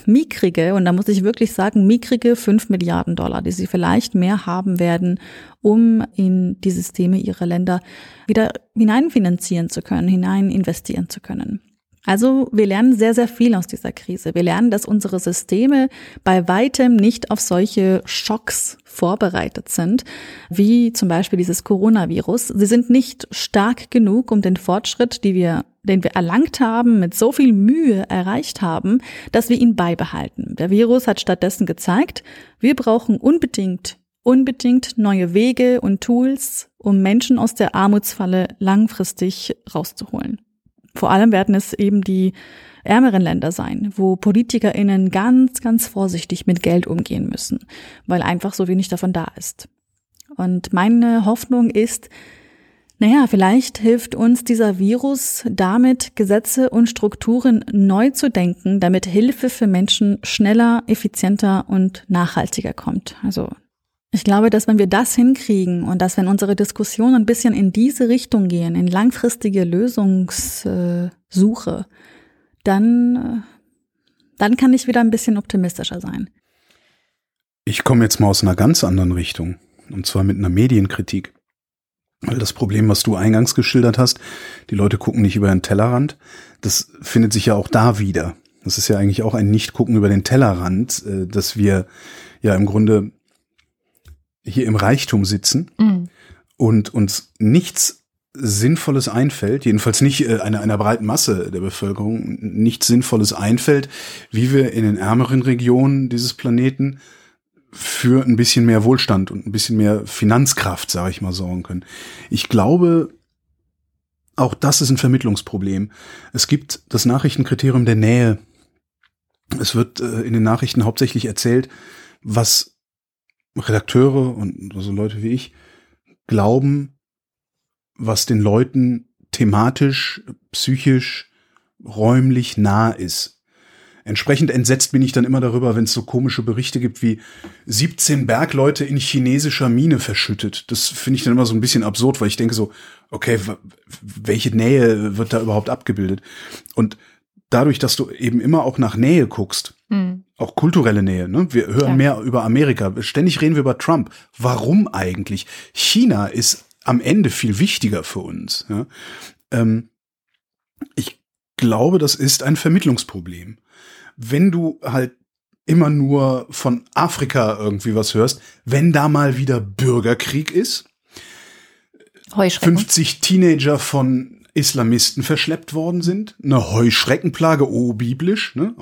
mickrige, und da muss ich wirklich sagen, mickrige 5 Milliarden Dollar, die sie vielleicht mehr haben werden, um in die Systeme ihrer Länder wieder hineinfinanzieren zu können, hinein investieren zu können. Also wir lernen sehr, sehr viel aus dieser Krise. Wir lernen, dass unsere Systeme bei weitem nicht auf solche Schocks vorbereitet sind, wie zum Beispiel dieses Coronavirus. Sie sind nicht stark genug, um den Fortschritt, die wir, den wir erlangt haben, mit so viel Mühe erreicht haben, dass wir ihn beibehalten. Der Virus hat stattdessen gezeigt, wir brauchen unbedingt unbedingt neue Wege und Tools, um Menschen aus der Armutsfalle langfristig rauszuholen. Vor allem werden es eben die ärmeren Länder sein, wo PolitikerInnen ganz, ganz vorsichtig mit Geld umgehen müssen, weil einfach so wenig davon da ist. Und meine Hoffnung ist, naja, vielleicht hilft uns dieser Virus damit, Gesetze und Strukturen neu zu denken, damit Hilfe für Menschen schneller, effizienter und nachhaltiger kommt. Also ich glaube, dass wenn wir das hinkriegen und dass wenn unsere Diskussionen ein bisschen in diese Richtung gehen, in langfristige Lösungssuche, dann, dann kann ich wieder ein bisschen optimistischer sein. Ich komme jetzt mal aus einer ganz anderen Richtung, und zwar mit einer Medienkritik. Weil das Problem, was du eingangs geschildert hast, die Leute gucken nicht über den Tellerrand, das findet sich ja auch da wieder. Das ist ja eigentlich auch ein Nicht-Gucken über den Tellerrand, äh, dass wir ja im Grunde hier im Reichtum sitzen mhm. und uns nichts Sinnvolles einfällt, jedenfalls nicht äh, einer, einer breiten Masse der Bevölkerung, nichts Sinnvolles einfällt, wie wir in den ärmeren Regionen dieses Planeten für ein bisschen mehr Wohlstand und ein bisschen mehr Finanzkraft, sage ich mal, sorgen können. Ich glaube, auch das ist ein Vermittlungsproblem. Es gibt das Nachrichtenkriterium der Nähe. Es wird äh, in den Nachrichten hauptsächlich erzählt, was Redakteure und so Leute wie ich glauben, was den Leuten thematisch, psychisch, räumlich nah ist. Entsprechend entsetzt bin ich dann immer darüber, wenn es so komische Berichte gibt wie 17 Bergleute in chinesischer Mine verschüttet. Das finde ich dann immer so ein bisschen absurd, weil ich denke so, okay, welche Nähe wird da überhaupt abgebildet? Und dadurch, dass du eben immer auch nach Nähe guckst, mhm. auch kulturelle Nähe, ne? Wir hören ja. mehr über Amerika. Ständig reden wir über Trump. Warum eigentlich? China ist am Ende viel wichtiger für uns. Ja? Ähm, ich glaube, das ist ein Vermittlungsproblem. Wenn du halt immer nur von Afrika irgendwie was hörst, wenn da mal wieder Bürgerkrieg ist, 50 Teenager von Islamisten verschleppt worden sind. Eine Heuschreckenplage, oh, biblisch. Ne?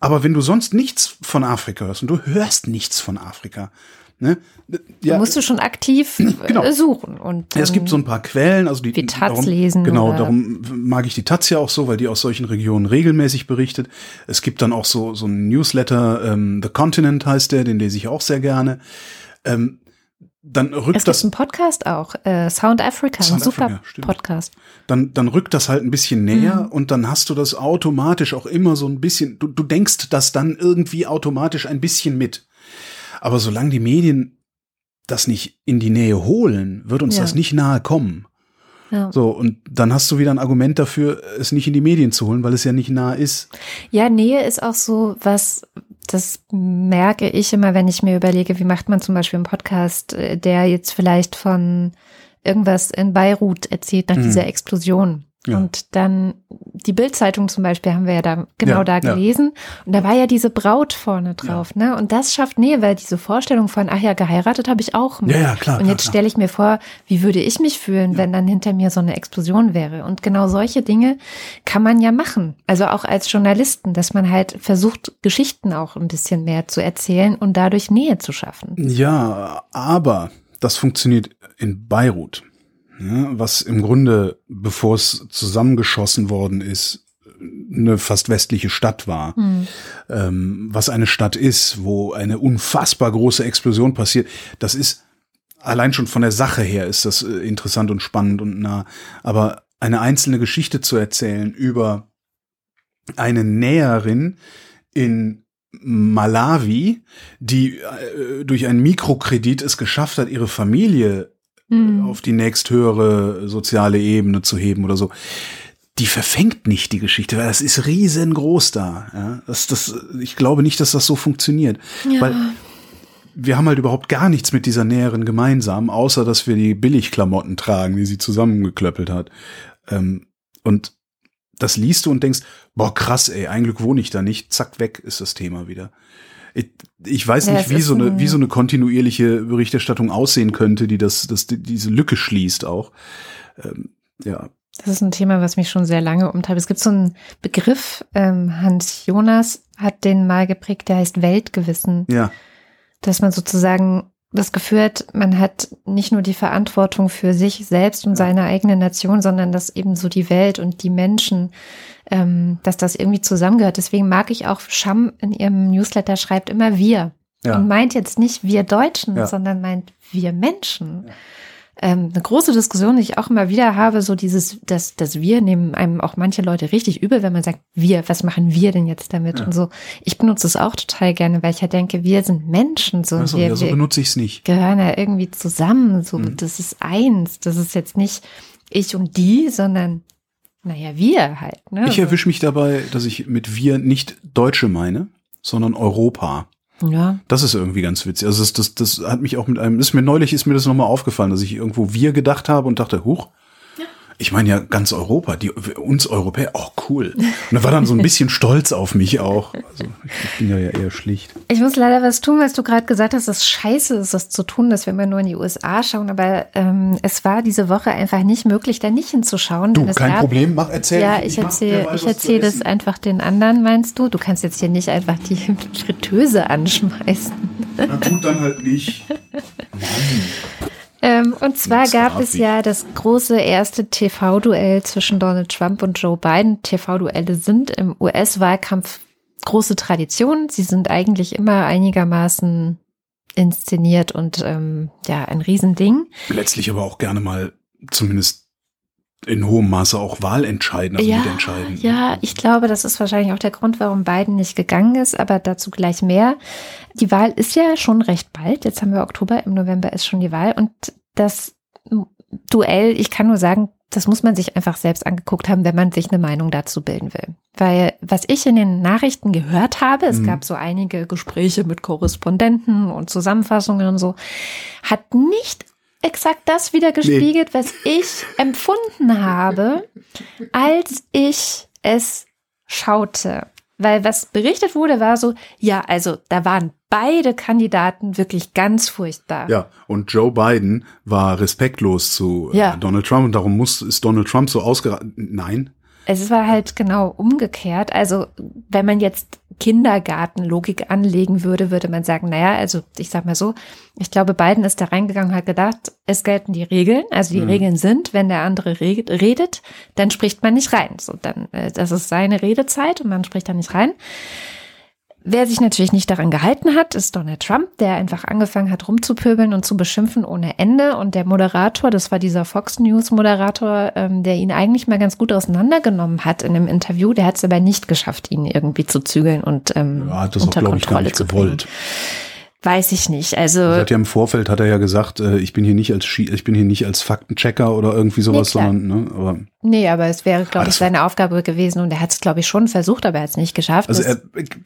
Aber wenn du sonst nichts von Afrika hörst und du hörst nichts von Afrika, ne? Ja, musst du schon aktiv (clears throat) genau. Äh, suchen. Und, ja, es gibt so ein paar Quellen, also die, die Taz darum, lesen. Genau, darum mag ich die Taz ja auch so, weil die aus solchen Regionen regelmäßig berichtet. Es gibt dann auch so, so ein Newsletter, ähm, The Continent heißt der, den lese ich auch sehr gerne. Ähm, dann rückt es das. Es gibt einen Podcast auch, äh, Sound Africa, Sound ein super Africa, Podcast. Dann, dann rückt das halt ein bisschen näher mhm. und dann hast du das automatisch auch immer so ein bisschen, du, du denkst das dann irgendwie automatisch ein bisschen mit. Aber solange die Medien das nicht in die Nähe holen, wird uns ja. das nicht nahe kommen. Ja. So, und dann hast du wieder ein Argument dafür, es nicht in die Medien zu holen, weil es ja nicht nah ist. Ja, Nähe ist auch so was, das merke ich immer, wenn ich mir überlege, wie macht man zum Beispiel einen Podcast, äh, der jetzt vielleicht von irgendwas in Beirut erzählt nach mhm. dieser Explosion. Ja. Und dann die Bildzeitung zum Beispiel haben wir ja da genau Ja, da ja. gelesen. Und da war ja diese Braut vorne drauf, ne? Und das schafft Nähe, weil diese Vorstellung von, ach ja, geheiratet habe ich auch. mal. Ja, ja, klar, Und jetzt stelle ich mir vor, wie würde ich mich fühlen, wenn dann hinter mir so eine Explosion wäre? Und genau solche Dinge kann man ja machen. Also auch als Journalisten, dass man halt versucht, Geschichten auch ein bisschen mehr zu erzählen und dadurch Nähe zu schaffen. Ja, aber das funktioniert in Beirut, ja, was im Grunde, bevor es zusammengeschossen worden ist, eine fast westliche Stadt war, ähm, was eine Stadt ist, wo eine unfassbar große Explosion passiert, das ist allein schon von der Sache her ist das äh, interessant und spannend und nah. Aber eine einzelne Geschichte zu erzählen über eine Näherin in Malawi, die äh, durch einen Mikrokredit es geschafft hat, ihre Familie Hm. auf die nächsthöhere soziale Ebene zu heben oder so. Die verfängt nicht die Geschichte, weil das ist riesengroß da. Ja? Das, das, ich glaube nicht, dass das so funktioniert. Weil wir haben halt überhaupt gar nichts mit dieser Näherin gemeinsam, außer dass wir die Billigklamotten tragen, die sie zusammengeklöppelt hat. Ähm, und das liest du und denkst, boah, krass, ey, ein Glück wohne ich da nicht. Zack, weg ist das Thema wieder. Ich, ich weiß Ja, nicht, wie so, eine, ein- wie so eine kontinuierliche Berichterstattung aussehen könnte, die das, das, die, diese Lücke schließt auch. Ähm, ja, Das ist ein Thema, was mich schon sehr lange umtreibt. Es gibt so einen Begriff, ähm, Hans Jonas hat den mal geprägt, der heißt Weltgewissen. ja, dass man sozusagen das Gefühl hat, man hat nicht nur die Verantwortung für sich selbst und seine eigene Nation, sondern dass eben so die Welt und die Menschen, ähm, dass das irgendwie zusammengehört. Deswegen mag ich auch Scham in ihrem Newsletter schreibt immer wir ja. und meint jetzt nicht wir Deutschen, Ja. sondern meint wir Menschen. Ähm, eine große Diskussion, die ich auch immer wieder habe, so dieses, dass das wir nehmen einem auch manche Leute richtig übel, wenn man sagt, wir, was machen wir denn jetzt damit Ja. und so. Ich benutze es auch total gerne, weil ich ja denke, wir sind Menschen, so Also, wir, ja, so benutze ich es nicht. gehören ja irgendwie zusammen, so Mhm. das ist eins, das ist jetzt nicht ich und die, sondern naja, wir halt. Ne? Ich erwische mich dabei, dass ich mit wir nicht Deutsche meine, sondern Europa. Ja, Das ist irgendwie ganz witzig. Also das, das, das hat mich auch mit einem, ist mir neulich ist mir das nochmal aufgefallen, dass ich irgendwo wir gedacht habe und dachte, huch, ich meine ja ganz Europa, die uns Europäer, oh cool. Und da war dann so ein bisschen (laughs) stolz auf mich auch. Also ich, ich bin ja eher schlicht. Ich muss leider was tun, was du gerade gesagt hast, dass scheiße ist, das zu tun, dass wir immer nur in die USA schauen. Aber ähm, es war diese Woche einfach nicht möglich, da nicht hinzuschauen. Du, es kein gab, Problem, mach erzähl. Ja, ich mach erzähle ich erzähl das einfach den anderen, meinst du? Du kannst jetzt hier nicht einfach die Fritteuse anschmeißen. Na gut, dann halt nicht. (laughs) Ähm, und zwar gab es ja das große erste TV-Duell zwischen Donald Trump und Joe Biden. TV-Duelle sind im US-Wahlkampf große Tradition. Sie sind eigentlich immer einigermaßen inszeniert und ähm, ja, ein Riesending. Letztlich aber auch gerne mal zumindest in hohem Maße auch wahlentscheidend, also ja, mitentscheidend. ja, ich glaube, das ist wahrscheinlich auch der Grund, warum Biden nicht gegangen ist, aber dazu gleich mehr. Die Wahl ist ja schon recht bald. Jetzt haben wir Oktober, im November ist schon die Wahl und das Duell, ich kann nur sagen, das muss man sich einfach selbst angeguckt haben, wenn man sich eine Meinung dazu bilden will. Weil was ich in den Nachrichten gehört habe, es Mhm. gab so einige Gespräche mit Korrespondenten und Zusammenfassungen und so, hat nicht exakt das wieder gespiegelt, was ich empfunden habe, als ich es schaute. Weil was berichtet wurde, war so, ja, also da waren beide Kandidaten wirklich ganz furchtbar. Ja, und Joe Biden war respektlos zu äh, Ja. Donald Trump und darum muss, ist Donald Trump so ausgeraten. Nein. Es war halt genau umgekehrt. Also, wenn man jetzt Kindergartenlogik anlegen würde, würde man sagen, naja, also ich sag mal so, ich glaube, Biden ist da reingegangen und hat gedacht, es gelten die Regeln. Also die Mhm. Regeln sind, wenn der andere re- redet, dann spricht man nicht rein. So, dann, äh, das ist seine Redezeit und man spricht da nicht rein. Wer sich natürlich nicht daran gehalten hat, ist Donald Trump, der einfach angefangen hat rumzupöbeln und zu beschimpfen ohne Ende. Und der Moderator, das war dieser Fox News Moderator, ähm, der ihn eigentlich mal ganz gut auseinandergenommen hat in einem Interview, der hat es aber nicht geschafft, ihn irgendwie zu zügeln und ähm, Er hat das auch, unter ich, gar Kontrolle nicht zu bringen. Weiß ich nicht. Also Er hat ja im Vorfeld hat er ja gesagt, äh, ich bin hier nicht als Schi ich bin hier nicht als Faktenchecker oder irgendwie sowas, klar. sondern ne, aber nee, aber es wäre, glaube ich, das- seine Aufgabe gewesen und er hat es, glaube ich, schon versucht, aber er hat es nicht geschafft. also er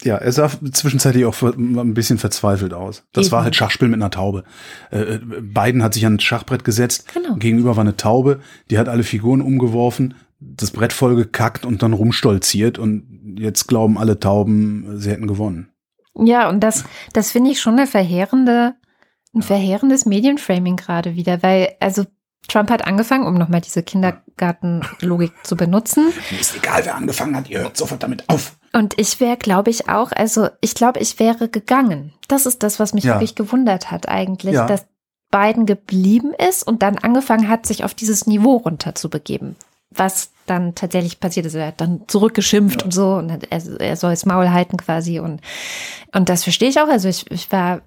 ja, er sah zwischenzeitlich auch ein bisschen verzweifelt aus. Das Eben. war halt Schachspiel mit einer Taube. Äh, äh, Biden hat sich an ein Schachbrett gesetzt, Genau. gegenüber war eine Taube, die hat alle Figuren umgeworfen. das Brett voll gekackt und dann rumstolziert und jetzt glauben alle Tauben, sie hätten gewonnen. Ja, und das, das finde ich schon eine verheerende, ein verheerendes Medienframing gerade wieder, weil, also Trump hat angefangen, um nochmal diese Kindergartenlogik zu benutzen. Mir ist egal, wer angefangen hat, ihr hört sofort damit auf. Und ich wäre, glaube ich, auch, also ich glaube, ich wäre gegangen. Das ist das, was mich Ja. wirklich gewundert hat eigentlich, Ja. dass Biden geblieben ist und dann angefangen hat, sich auf dieses Niveau runter zu begeben. Was dann tatsächlich passiert ist. Er hat dann zurückgeschimpft und so und er, er soll das Maul halten quasi und, und das verstehe ich auch. Also ich, ich war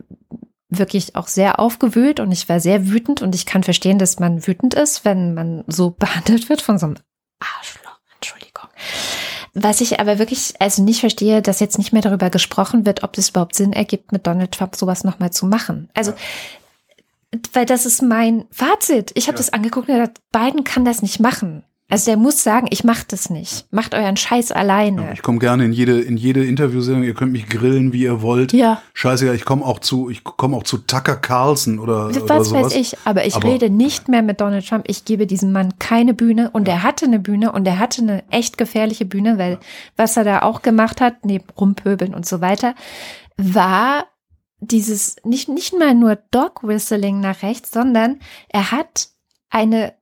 wirklich auch sehr aufgewühlt und ich war sehr wütend und ich kann verstehen, dass man wütend ist, wenn man so (laughs) behandelt wird von so einem Arschloch. Entschuldigung. Was ich aber wirklich also nicht verstehe, dass jetzt nicht mehr darüber gesprochen wird, ob es überhaupt Sinn ergibt, mit Donald Trump sowas nochmal zu machen. Also, weil das ist mein Fazit. Ich habe das angeguckt und gedacht, Biden kann das nicht machen. Also der muss sagen, ich mach das nicht. Macht euren Scheiß alleine. Ich komme gerne in jede in jede Interviewsendung. Ihr könnt mich grillen, wie ihr wollt. Ja. Scheißegal, ich komme auch zu ich komme auch zu Tucker Carlson oder, oder Was sowas. weiß ich, aber ich Aber- rede nicht mehr mit Donald Trump. Ich gebe diesem Mann keine Bühne und er hatte eine Bühne und er hatte eine echt gefährliche Bühne, weil was er da auch gemacht hat, neben Rumpöbeln und so weiter, war dieses nicht, nicht mal nur Dog Whistling nach rechts, sondern er hat eine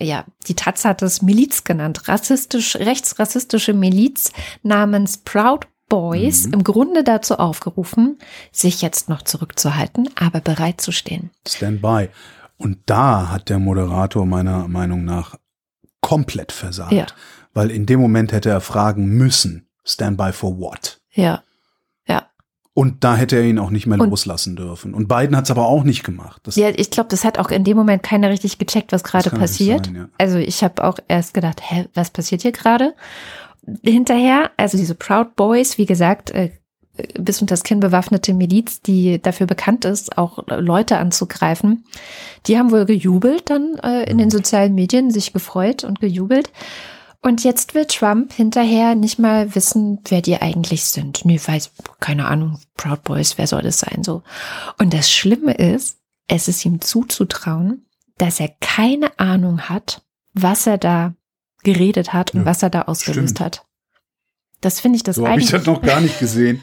ja, die Taz hat es Miliz genannt, rassistisch, rechtsrassistische Miliz namens Proud Boys Mhm. im Grunde dazu aufgerufen, sich jetzt noch zurückzuhalten, aber bereit zu stehen. Stand by. Und da hat der Moderator meiner Meinung nach komplett versagt. Ja. Weil in dem Moment hätte er fragen müssen, Stand by for what? Ja. Und da hätte er ihn auch nicht mehr Und- loslassen dürfen. Und Biden hat es aber auch nicht gemacht. Das, Ja, ich glaube, das hat auch in dem Moment keiner richtig gecheckt, was gerade passiert. sein, ja. Also ich habe auch erst gedacht, hä, was passiert hier gerade? Hinterher, also diese Proud Boys, wie gesagt, äh, bis unter das Kinn bewaffnete Miliz, die dafür bekannt ist, auch Leute anzugreifen, die haben wohl gejubelt dann äh, in den sozialen Medien, sich gefreut und gejubelt. Und jetzt will Trump hinterher nicht mal wissen, wer die eigentlich sind. Nee, weiß, keine Ahnung, Proud Boys, wer soll das sein, so. Und das Schlimme ist, es ist ihm zuzutrauen, dass er keine Ahnung hat, was er da geredet hat und Ja, was er da ausgelöst stimmt. hat. Das finde ich das so eigentlich ich das noch gar nicht gesehen.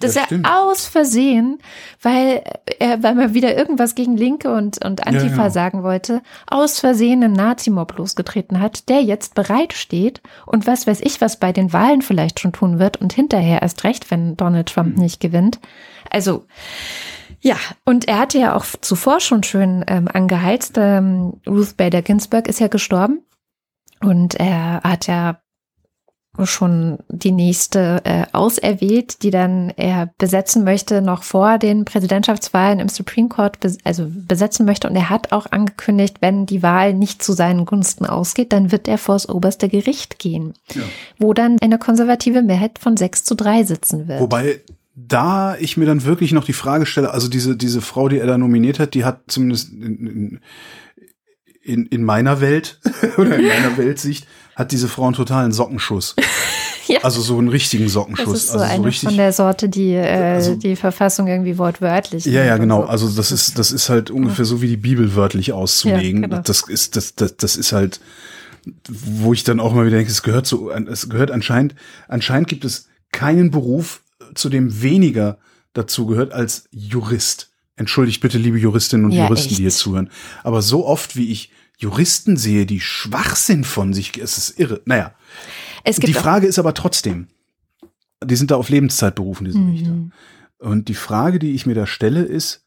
Dass Das er stimmt. aus Versehen, weil er, weil man wieder irgendwas gegen Linke und, und Antifa genau. sagen wollte, aus Versehen einen Nazi-Mob losgetreten hat, der jetzt bereit steht und was weiß ich, was bei den Wahlen vielleicht schon tun wird und hinterher erst recht, wenn Donald Trump Hm. nicht gewinnt. Also, ja, und er hatte ja auch zuvor schon schön ähm, angeheizt. Ähm, Ruth Bader Ginsburg ist ja gestorben und er hat ja schon die nächste äh, auserwählt, die dann er besetzen möchte, noch vor den Präsidentschaftswahlen im Supreme Court, bes also besetzen möchte. Und er hat auch angekündigt, wenn die Wahl nicht zu seinen Gunsten ausgeht, dann wird er vor das oberste Gericht gehen, Ja. wo dann eine konservative Mehrheit von sechs zu drei sitzen wird. Wobei da ich mir dann wirklich noch die Frage stelle, also diese, diese Frau, die er da nominiert hat, die hat zumindest in, in, in, in meiner Welt (laughs) oder in meiner Weltsicht, hat diese Frau einen totalen Sockenschuss. (laughs) Ja. Also so einen richtigen das Sockenschuss. ist so also eine richtig, von der Sorte, die äh, Also- die Verfassung irgendwie wortwörtlich. Ja, ja, nimmt und genau. so. Also das ist, das ist halt ungefähr so wie die Bibel wörtlich auszulegen. Ja, genau. Das ist, das, das, das ist halt, wo ich dann auch mal wieder denke, es gehört so, es gehört anscheinend, anscheinend gibt es keinen Beruf, zu dem weniger dazu gehört als Jurist. Entschuldigt bitte, liebe Juristinnen und Ja, Juristen, die hier echt. zuhören. Aber so oft, wie ich Juristen sehe, die Schwachsinn von sich, es ist irre. Naja, es die gibt auch, Frage ist aber trotzdem, die sind da auf Lebenszeit berufen, diese Richter. Mhm. Und die Frage, die ich mir da stelle, ist,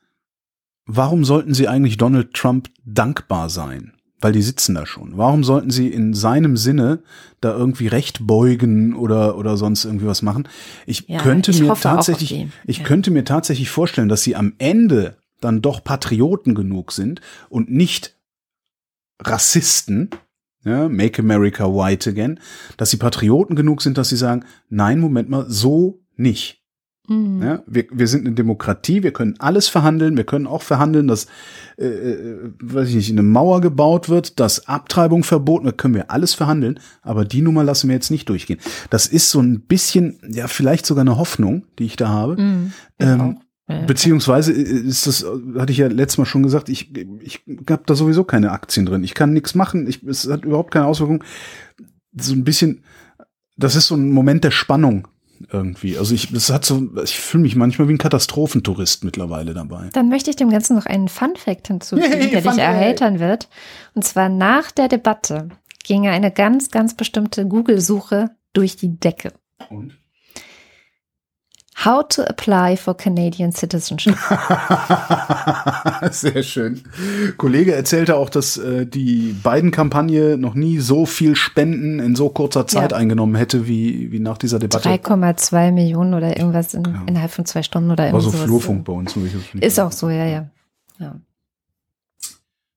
warum sollten sie eigentlich Donald Trump dankbar sein? Weil die sitzen da schon. Warum sollten sie in seinem Sinne da irgendwie Recht beugen oder, oder sonst irgendwie was machen? Ich Ja, könnte ich mir tatsächlich, die. ich Ja. könnte mir tatsächlich vorstellen, dass sie am Ende dann doch Patrioten genug sind und nicht Rassisten, ja, Make America White Again, dass sie Patrioten genug sind, dass sie sagen, nein, Moment mal, so nicht. Mhm. Ja, wir, wir sind eine Demokratie, wir können alles verhandeln, wir können auch verhandeln, dass, äh, äh, weiß ich nicht, eine Mauer gebaut wird, dass Abtreibung verboten wird, können wir alles verhandeln, aber die Nummer lassen wir jetzt nicht durchgehen. Das ist so ein bisschen, ja, vielleicht sogar eine Hoffnung, die ich da habe. Mhm. Ähm. Beziehungsweise ist das, hatte ich ja letztes Mal schon gesagt, ich, ich habe da sowieso keine Aktien drin. Ich kann nichts machen. Ich, es hat überhaupt keine Auswirkung. So ein bisschen, das ist so ein Moment der Spannung irgendwie. Also ich, das hat so, ich fühle mich manchmal wie ein Katastrophentourist mittlerweile dabei. Dann möchte ich dem Ganzen noch einen Fun Fact hinzufügen, hey, der dich erheitern wird. Und zwar nach der Debatte ging eine ganz, ganz bestimmte Google-Suche durch die Decke. Und? How to apply for Canadian citizenship. (laughs) Sehr schön. Kollege erzählte auch, dass äh, die beiden Kampagne noch nie so viel Spenden in so kurzer Zeit ja. eingenommen hätte wie, wie nach dieser Debatte. 3,2 Millionen oder irgendwas in, ja. innerhalb von zwei Stunden oder irgendwas. War so Flurfunk bei uns. Ist auch so, ja, ja, ja.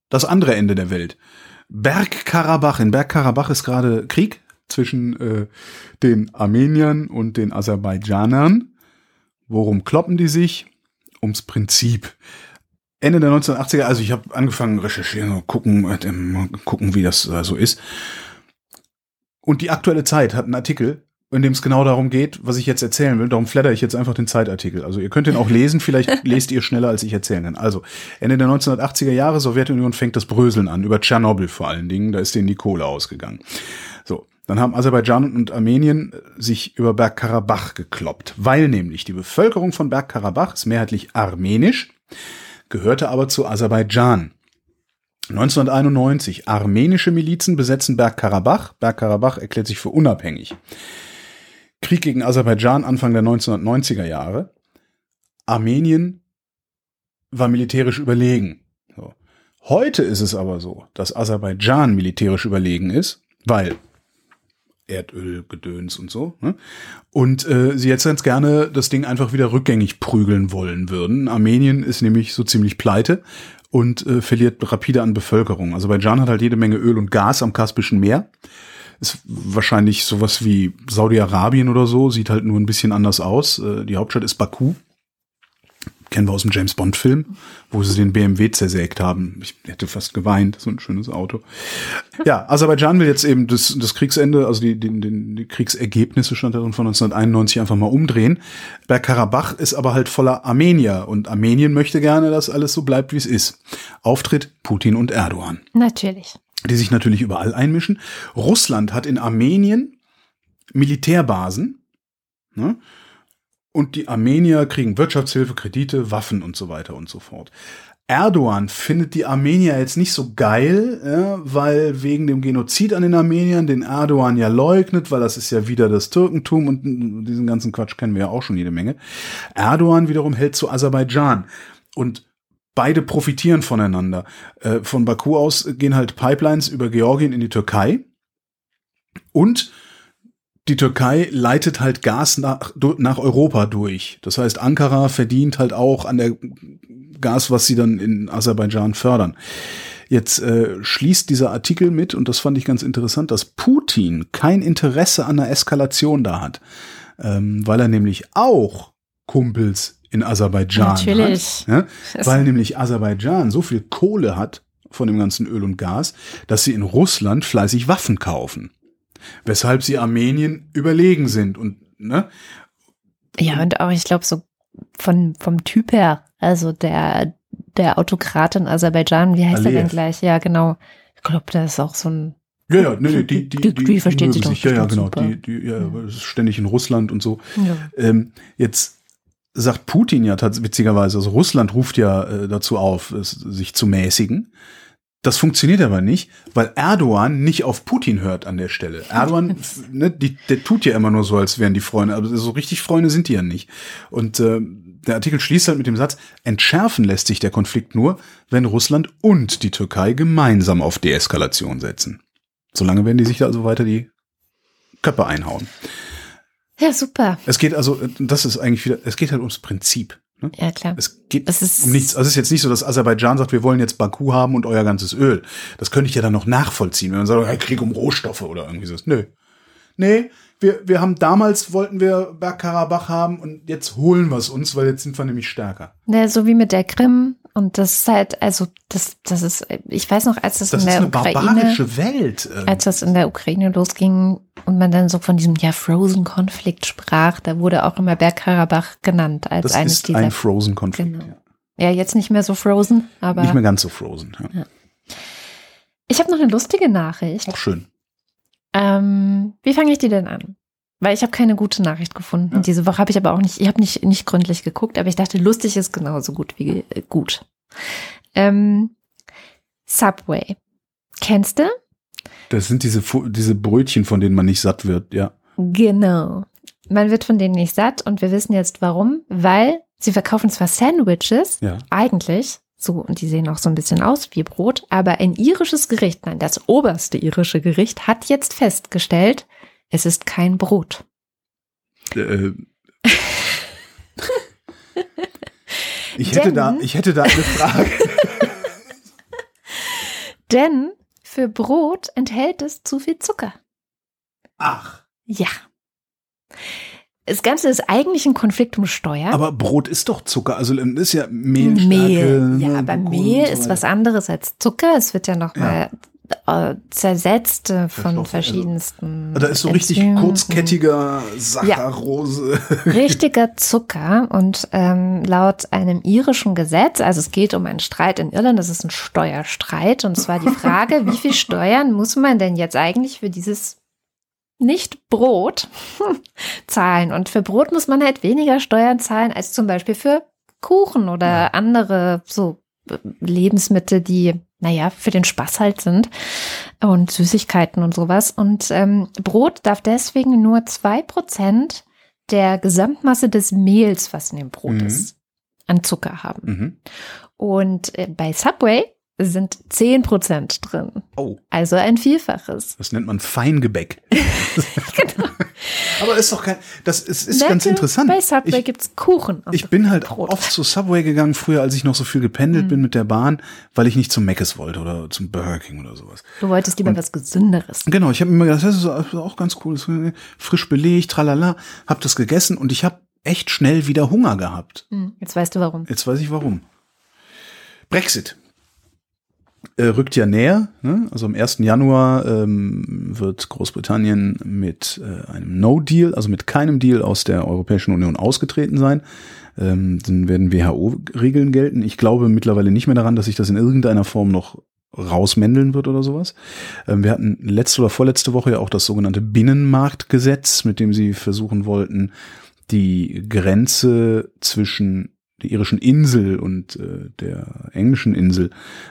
Das andere Ende der Welt. Bergkarabach. In Bergkarabach ist gerade Krieg zwischen äh, den Armeniern und den Aserbaidschanern. Worum kloppen die sich? Ums Prinzip. Ende der 1980er, also ich habe angefangen recherchieren, gucken, äh, gucken, wie das äh, so ist. Und die aktuelle Zeit hat einen Artikel, in dem es genau darum geht, was ich jetzt erzählen will. Darum flatter ich jetzt einfach den Zeitartikel. Also ihr könnt den auch lesen, vielleicht (laughs) lest ihr schneller, als ich erzählen kann. Also, Ende der 1980er Jahre, Sowjetunion fängt das Bröseln an, über Tschernobyl vor allen Dingen, da ist denen die Kohle ausgegangen. So, dann haben Aserbaidschan und Armenien sich über Bergkarabach gekloppt, weil nämlich die Bevölkerung von Bergkarabach ist mehrheitlich armenisch, gehörte aber zu Aserbaidschan. 1991 armenische Milizen besetzen Bergkarabach. Bergkarabach erklärt sich für unabhängig. Krieg gegen Aserbaidschan Anfang der 1990er Jahre. Armenien war militärisch überlegen. Heute ist es aber so, dass Aserbaidschan militärisch überlegen ist, weil Erdölgedöns und so. Ne? Und äh, sie jetzt ganz gerne das Ding einfach wieder rückgängig prügeln wollen würden. Armenien ist nämlich so ziemlich pleite und äh, verliert rapide an Bevölkerung. Also bei Jan hat halt jede Menge Öl und Gas am Kaspischen Meer. Ist wahrscheinlich sowas wie Saudi-Arabien oder so, sieht halt nur ein bisschen anders aus. Äh, die Hauptstadt ist Baku kennen wir aus dem James Bond Film, wo sie den BMW zersägt haben. Ich hätte fast geweint, so ein schönes Auto. Ja, Aserbaidschan will jetzt eben das, das Kriegsende, also die, die, die, die Kriegsergebnisse stand darin von 1991 einfach mal umdrehen. Bergkarabach ist aber halt voller Armenier und Armenien möchte gerne, dass alles so bleibt, wie es ist. Auftritt Putin und Erdogan. Natürlich. Die sich natürlich überall einmischen. Russland hat in Armenien Militärbasen. Ne? Und die Armenier kriegen Wirtschaftshilfe, Kredite, Waffen und so weiter und so fort. Erdogan findet die Armenier jetzt nicht so geil, ja, weil wegen dem Genozid an den Armeniern, den Erdogan ja leugnet, weil das ist ja wieder das Türkentum und diesen ganzen Quatsch kennen wir ja auch schon jede Menge. Erdogan wiederum hält zu Aserbaidschan und beide profitieren voneinander. Äh, von Baku aus gehen halt Pipelines über Georgien in die Türkei und die Türkei leitet halt Gas nach, nach Europa durch. Das heißt, Ankara verdient halt auch an der Gas, was sie dann in Aserbaidschan fördern. Jetzt äh, schließt dieser Artikel mit, und das fand ich ganz interessant, dass Putin kein Interesse an einer Eskalation da hat, ähm, weil er nämlich auch Kumpels in Aserbaidschan Natürlich. hat. Ja? Weil nämlich Aserbaidschan so viel Kohle hat von dem ganzen Öl und Gas, dass sie in Russland fleißig Waffen kaufen weshalb sie Armenien überlegen sind und ne? Ja, und auch ich glaube so von vom Typ her, also der der Autokrat in Aserbaidschan, wie heißt Aliyev. er denn gleich? Ja, genau. Ich glaube, der ist auch so ein ja, ja, nee, die, die, die, die, die versteht sich doch. Ja, ja, genau. Die, die, ja, ja. ständig in Russland und so. Ähm, jetzt sagt Putin ja tatsächlich witzigerweise, also Russland ruft ja äh, dazu auf, sich zu mäßigen. Das funktioniert aber nicht, weil Erdogan nicht auf Putin hört an der Stelle. Erdogan, (laughs) ne, die, der tut ja immer nur so, als wären die Freunde, aber so richtig Freunde sind die ja nicht. Und äh, der Artikel schließt halt mit dem Satz, entschärfen lässt sich der Konflikt nur, wenn Russland und die Türkei gemeinsam auf Deeskalation setzen. Solange werden die sich also weiter die Köpfe einhauen. Ja, super. Es geht also, das ist eigentlich wieder, es geht halt ums Prinzip. Ne? Ja, klar. Es geht um nichts. Also es ist jetzt nicht so, dass Aserbaidschan sagt, wir wollen jetzt Baku haben und euer ganzes Öl. Das könnte ich ja dann noch nachvollziehen, wenn man sagt, hey, Krieg um Rohstoffe oder irgendwie so. Nö. Nee, wir, wir haben damals wollten wir Bergkarabach haben und jetzt holen wir es uns, weil jetzt sind wir nämlich stärker. Ja, so wie mit der Krim Und das ist halt, also das, das ist, ich weiß noch, als das, Das in ist der eine Ukraine, barbarische Welt. ähm. als das in der Ukraine losging und man dann so von diesem ja Frozen-Konflikt sprach, da wurde auch immer Bergkarabach genannt als Das eines ist dieser. ein Frozen-Konflikt. Genau. Ja. ja, jetzt nicht mehr so Frozen, aber Nicht mehr ganz so Frozen. Ja. ich habe noch eine lustige Nachricht. Auch schön. Ähm, wie fange ich die denn an? Weil ich habe keine gute Nachricht gefunden. Ja. Diese Woche habe ich aber auch nicht, ich habe nicht, nicht gründlich geguckt, aber ich dachte, lustig ist genauso gut wie äh, gut. Ähm, Subway. Kennst du? Das sind diese, diese Brötchen, von denen man nicht satt wird, ja. Genau. Man wird von denen nicht satt und wir wissen jetzt warum, weil sie verkaufen zwar Sandwiches, Ja. eigentlich, so, und die sehen auch so ein bisschen aus wie Brot, aber ein irisches Gericht, nein, das oberste irische Gericht hat jetzt festgestellt, es ist kein Brot. Äh, (laughs) ich hätte Denn- da, ich hätte da eine Frage. (laughs) Denn für Brot enthält es zu viel Zucker. Ach. Ja. Das Ganze ist eigentlich ein Konflikt um Steuer. Aber Brot ist doch Zucker. Also das ist ja Mehl. Mehl. Ja, ne, aber Mehl so ist was anderes als Zucker. Es wird ja nochmal äh, zersetzt äh, von also- verschiedensten. Da ist so richtig Enzymen. kurzkettiger Saccharose. (laughs) richtiger Zucker und ähm, laut einem irischen Gesetz, also es geht um einen Streit in Irland, das ist ein Steuerstreit und zwar die Frage, wie viel (laughs) Steuern muss man denn jetzt eigentlich für dieses nicht Brot (laughs) zahlen? Und für Brot muss man halt weniger Steuern zahlen als zum Beispiel für Kuchen oder andere so äh, Lebensmittel, die naja, für den Spaß halt sind und Süßigkeiten und sowas. Und ähm, Brot darf deswegen nur zwei Prozent der Gesamtmasse des Mehls, was in dem Brot Mhm. ist, an Zucker haben. Mhm. Und äh, bei Subway sind 10 Prozent drin. Oh, Also ein Vielfaches. das nennt man Feingebäck. (laughs) (laughs) Genau. Aber ist doch kein. Das ist, ist ganz interessant. Bei Subway Ich, gibt's Kuchen. und ich bin halt Brot. oft zu Subway gegangen, früher, als ich noch so viel gependelt Mhm. bin mit der Bahn, weil ich nicht zum Mc's wollte oder zum Burger King oder sowas. Du wolltest lieber was Gesünderes. Genau, ich habe mir gedacht, das ist auch ganz cool, frisch belegt, tralala, hab das gegessen und ich habe echt schnell wieder Hunger gehabt. Hm, Jetzt weißt du warum. Jetzt weiß ich warum. Brexit äh, rückt ja näher. Ne? Also am 1. Januar ähm, wird Großbritannien mit äh, einem No-Deal, also mit keinem Deal aus der Europäischen Union ausgetreten sein. Ähm, dann werden WHO-Regeln gelten. Ich glaube mittlerweile nicht mehr daran, dass sich das in irgendeiner Form noch rausmändeln wird oder sowas. Ähm, wir hatten letzte oder vorletzte Woche ja auch das sogenannte Binnenmarktgesetz, mit dem sie versuchen wollten, die Grenze zwischen der irischen Insel und äh, der englischen Insel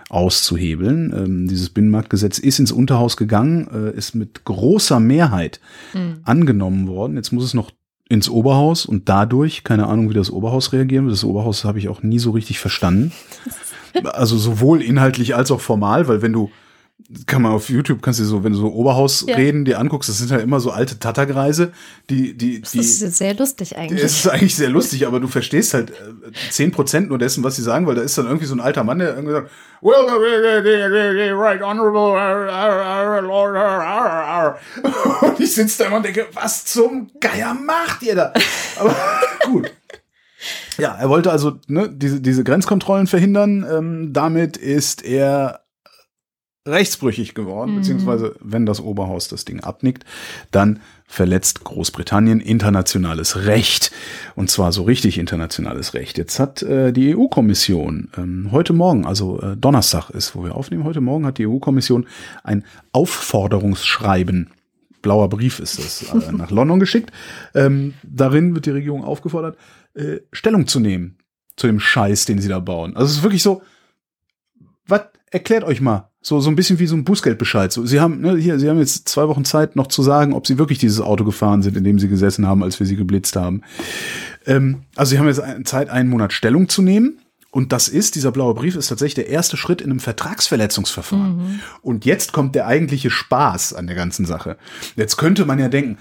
auszuhebeln. Ähm, dieses Binnenmarktgesetz ist ins Unterhaus gegangen, äh, ist mit großer Mehrheit Hm. angenommen worden. Jetzt muss es noch ins Oberhaus und dadurch, keine Ahnung, wie das Oberhaus reagieren wird. Das Oberhaus habe ich auch nie so richtig verstanden. (laughs) Also sowohl inhaltlich als auch formal, weil wenn du kann man auf YouTube kannst du so, wenn du so Oberhaus Ja. reden dir anguckst, das sind halt immer so alte Tattergreise, die die Das die ist sehr lustig eigentlich. es ist eigentlich sehr lustig, aber du verstehst halt äh, zehn Prozent nur dessen, was sie sagen, weil da ist dann irgendwie so ein alter Mann, der irgendwie sagt, well, right honorable uh, uh, uh, Lord, (laughs) und ich sitze da immer und denke, was zum Geier macht ihr da? (laughs) Aber gut. Ja, er wollte also ne, diese, diese Grenzkontrollen verhindern. Ähm, damit ist er rechtsbrüchig geworden, Mhm. beziehungsweise wenn das Oberhaus das Ding abnickt, dann verletzt Großbritannien internationales Recht. Und zwar so richtig internationales Recht. Jetzt hat äh, die EU-Kommission ähm, heute Morgen, also äh, Donnerstag ist, wo wir aufnehmen, heute Morgen hat die EU-Kommission ein Aufforderungsschreiben, blauer Brief ist das, äh, (laughs) nach London geschickt. Ähm, darin wird die Regierung aufgefordert, äh, Stellung zu nehmen zu dem Scheiß, den sie da bauen. Also es ist wirklich so, was erklärt euch mal. So, so ein bisschen wie so ein Bußgeldbescheid. So, sie haben, ne, hier, sie haben jetzt zwei Wochen Zeit, noch zu sagen, ob sie wirklich dieses Auto gefahren sind, in dem sie gesessen haben, als wir sie geblitzt haben. Ähm, also sie haben jetzt Zeit, einen Monat Stellung zu nehmen. Und das ist, dieser blaue Brief ist tatsächlich der erste Schritt in einem Vertragsverletzungsverfahren. Und jetzt kommt der eigentliche Spaß an der ganzen Sache. Jetzt könnte man ja denken,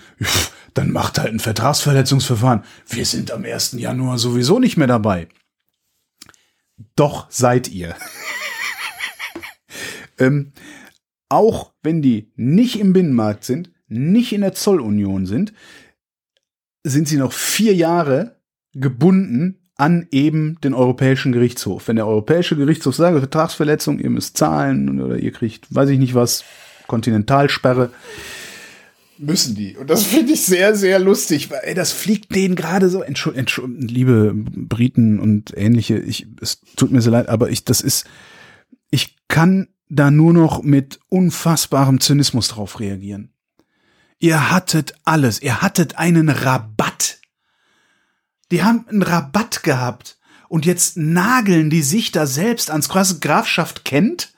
dann macht halt ein Vertragsverletzungsverfahren. Wir sind am 1. Januar sowieso nicht mehr dabei. Doch seid ihr. Ähm, auch wenn die nicht im Binnenmarkt sind, nicht in der Zollunion sind, sind sie noch vier Jahre gebunden an eben den Europäischen Gerichtshof. Wenn der Europäische Gerichtshof sagt, Vertragsverletzung, ihr müsst zahlen oder ihr kriegt, weiß ich nicht was, Kontinentalsperre, müssen die. Und das finde ich sehr, sehr lustig, weil ey, das fliegt denen gerade so. Entschuldigung, Entschuldigung, liebe Briten und ähnliche, ich, es tut mir sehr leid, aber ich, das ist, ich kann da nur noch mit unfassbarem Zynismus drauf reagieren. Ihr hattet alles, ihr hattet einen Rabatt. Die haben einen Rabatt gehabt. Und jetzt nageln die sich da selbst ans Quasi Grafschaft kennt.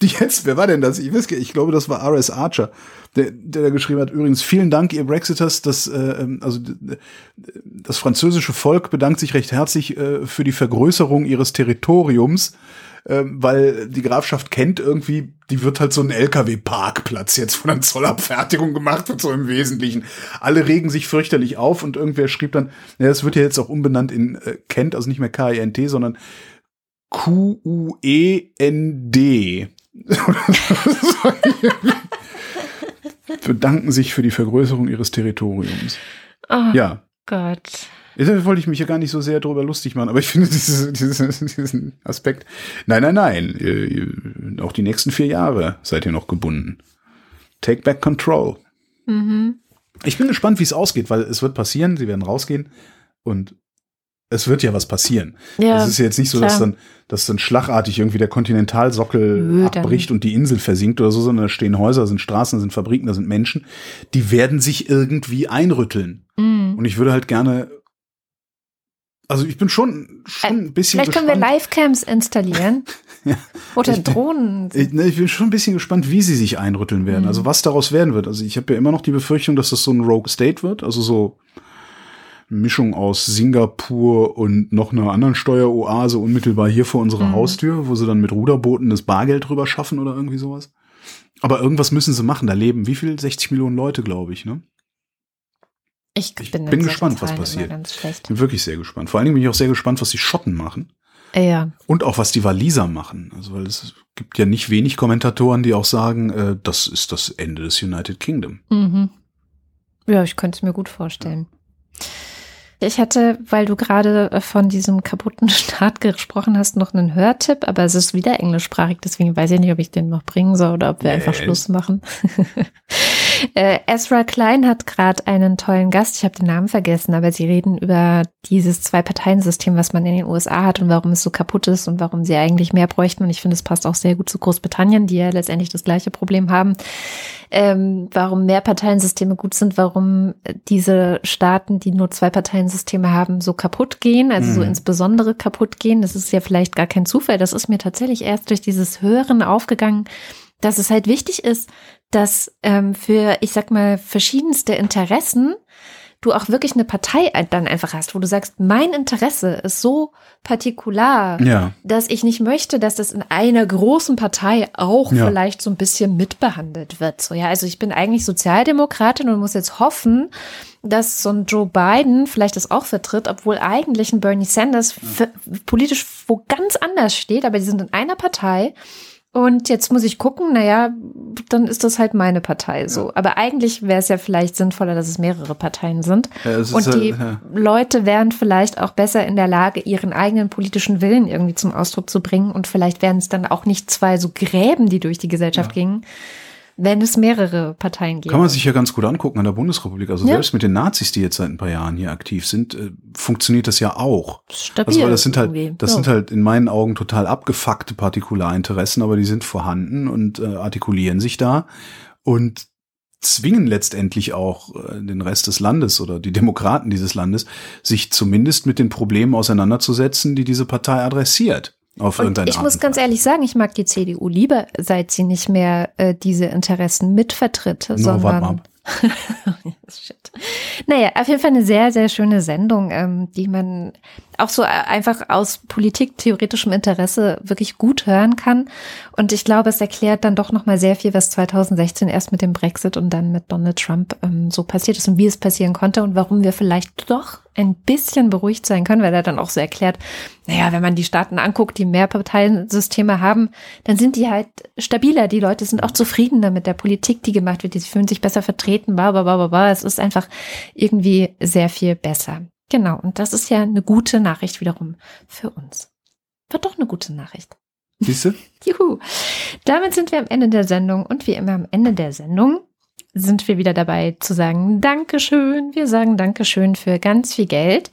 Die jetzt, wer war denn das? Ich weiß ich glaube, das war R.S. Archer, der, der da geschrieben hat, übrigens, vielen Dank, ihr Brexiters, das, äh, ähm, also das französische Volk bedankt sich recht herzlich äh, für die Vergrößerung ihres Territoriums ähm, weil die Grafschaft kennt irgendwie, die wird halt so ein LKW-Parkplatz jetzt von der Zollabfertigung gemacht wird, so im Wesentlichen. Alle regen sich fürchterlich auf und irgendwer schrieb dann, ja, es wird ja jetzt auch umbenannt in äh, Kent, also nicht mehr K-E-N-T, sondern Q-U-E-N-D. (laughs) bedanken sich für die Vergrößerung ihres Territoriums. Oh ja. Gott. Jetzt wollte ich mich ja gar nicht so sehr darüber lustig machen, aber ich finde (laughs) dieses, dieses, diesen Aspekt. Nein, nein, nein. Auch die nächsten vier Jahre seid ihr noch gebunden. Take back control. Mhm. Ich bin gespannt, wie es ausgeht, weil es wird passieren, sie werden rausgehen und es wird ja was passieren. Ja, es ist ja jetzt nicht so, dass dann, dass dann schlagartig irgendwie der Kontinentalsockel Nö, abbricht und die Insel versinkt oder so, sondern da stehen Häuser, sind Straßen, sind Fabriken, da sind Menschen, die werden sich irgendwie einrütteln. Mhm. Und ich würde halt gerne, also ich bin schon, schon ein bisschen Äh, Vielleicht können wir gespannt. Livecams installieren. (laughs) Ja. Oder Ich bin- Drohnen. Ich, ne, ich bin schon ein bisschen gespannt, wie sie sich einrütteln werden. Mhm. Also was daraus werden wird. Also ich habe ja immer noch die Befürchtung, dass das so ein Rogue State wird. Also so eine Mischung aus Singapur und noch einer anderen Steueroase unmittelbar hier vor unserer Mhm. Haustür, wo sie dann mit Ruderbooten das Bargeld drüber schaffen oder irgendwie sowas. Aber irgendwas müssen sie machen. Da leben wie viel? 60 Millionen Leute, glaube ich. Ne? Ich Ich bin, in bin gespannt, was passiert. Ich bin wirklich sehr gespannt. Vor allen Dingen bin ich auch sehr gespannt, was die Schotten machen. Ja. Und auch was die Waliser machen. Also, weil es gibt ja nicht wenig Kommentatoren, die auch sagen, äh, das ist das Ende des United Kingdom. Mhm. Ja, ich könnte es mir gut vorstellen. Ich hatte, weil du gerade äh, von diesem kaputten (laughs) Staat gesprochen hast, noch einen Hörtipp, aber es ist wieder englischsprachig, deswegen weiß ich nicht, ob ich den noch bringen soll oder ob wir einfach Yes. Schluss machen. (laughs) äh, Ezra Klein hat gerade einen tollen Gast, ich habe den Namen vergessen, aber sie reden über dieses Zwei-Parteien-System, was man in den USA hat und warum es so kaputt ist und warum sie eigentlich mehr bräuchten. Und ich finde, es passt auch sehr gut zu Großbritannien, die ja letztendlich das gleiche Problem haben ähm, warum Mehrparteiensysteme gut sind, warum diese Staaten, die nur zwei Parteiensysteme haben, so kaputt gehen, also so Mhm. insbesondere kaputt gehen. Das ist ja vielleicht gar kein Zufall. Das ist mir tatsächlich erst durch dieses Hören aufgegangen, dass es halt wichtig ist, dass ähm, für, ich sag mal, verschiedenste Interessen du auch wirklich eine Partei dann einfach hast, wo du sagst, mein Interesse ist so partikular, Ja. dass ich nicht möchte, dass das in einer großen Partei auch Ja. vielleicht so ein bisschen mitbehandelt wird. So, ja, also ich bin eigentlich Sozialdemokratin und muss jetzt hoffen, dass so ein Joe Biden vielleicht das auch vertritt, obwohl eigentlich ein Bernie Sanders f- politisch wo ganz anders steht, aber die sind in einer Partei. Und jetzt muss ich gucken, naja, dann ist das halt meine Partei so. Aber eigentlich wäre es ja vielleicht sinnvoller, dass es mehrere Parteien sind. Ja, Und halt, die ja. Leute wären vielleicht auch besser in der Lage, ihren eigenen politischen Willen irgendwie zum Ausdruck zu bringen. Und vielleicht wären es dann auch nicht zwei so Gräben, die durch die Gesellschaft gingen, wenn es mehrere Parteien gäbe. Kann man sich ja ganz gut angucken an der Bundesrepublik. Also Ja. selbst mit den Nazis, die jetzt seit ein paar Jahren hier aktiv sind, äh, funktioniert das ja auch. Stabil Also weil das sind halt, das Ja. sind halt in meinen Augen total abgefuckte Partikularinteressen, aber die sind vorhanden und äh, artikulieren sich da und zwingen letztendlich auch äh, den Rest des Landes oder die Demokraten dieses Landes, sich zumindest mit den Problemen auseinanderzusetzen, die diese Partei adressiert. Auf Und ich Art muss ganz ehrlich sagen, ich mag die CDU lieber, seit sie nicht mehr äh, diese Interessen mitvertritt, mal sondern. (laughs) Shit. Naja, auf jeden Fall eine sehr, sehr schöne Sendung, ähm, die man auch so äh, einfach aus politiktheoretischem Interesse wirklich gut hören kann. Und ich glaube, es erklärt dann doch nochmal sehr viel, was 2016 erst mit dem Brexit und dann mit Donald Trump ähm, so passiert ist und wie es passieren konnte und warum wir vielleicht doch ein bisschen beruhigt sein können, weil er dann auch so erklärt, naja, wenn man die Staaten anguckt, die mehr Parteiensysteme haben, dann sind die halt stabiler. Die Leute sind auch zufriedener mit der Politik, die gemacht wird. Die fühlen sich besser vertreten, bla, bla, bla, bla, ist einfach irgendwie sehr viel besser. Genau, und das ist ja eine gute Nachricht wiederum für uns. Wird doch eine gute Nachricht. Siehst du? (laughs) Juhu. Damit sind wir am Ende der Sendung und wie immer am Ende der Sendung sind wir wieder dabei zu sagen Dankeschön. Wir sagen Dankeschön für ganz viel Geld.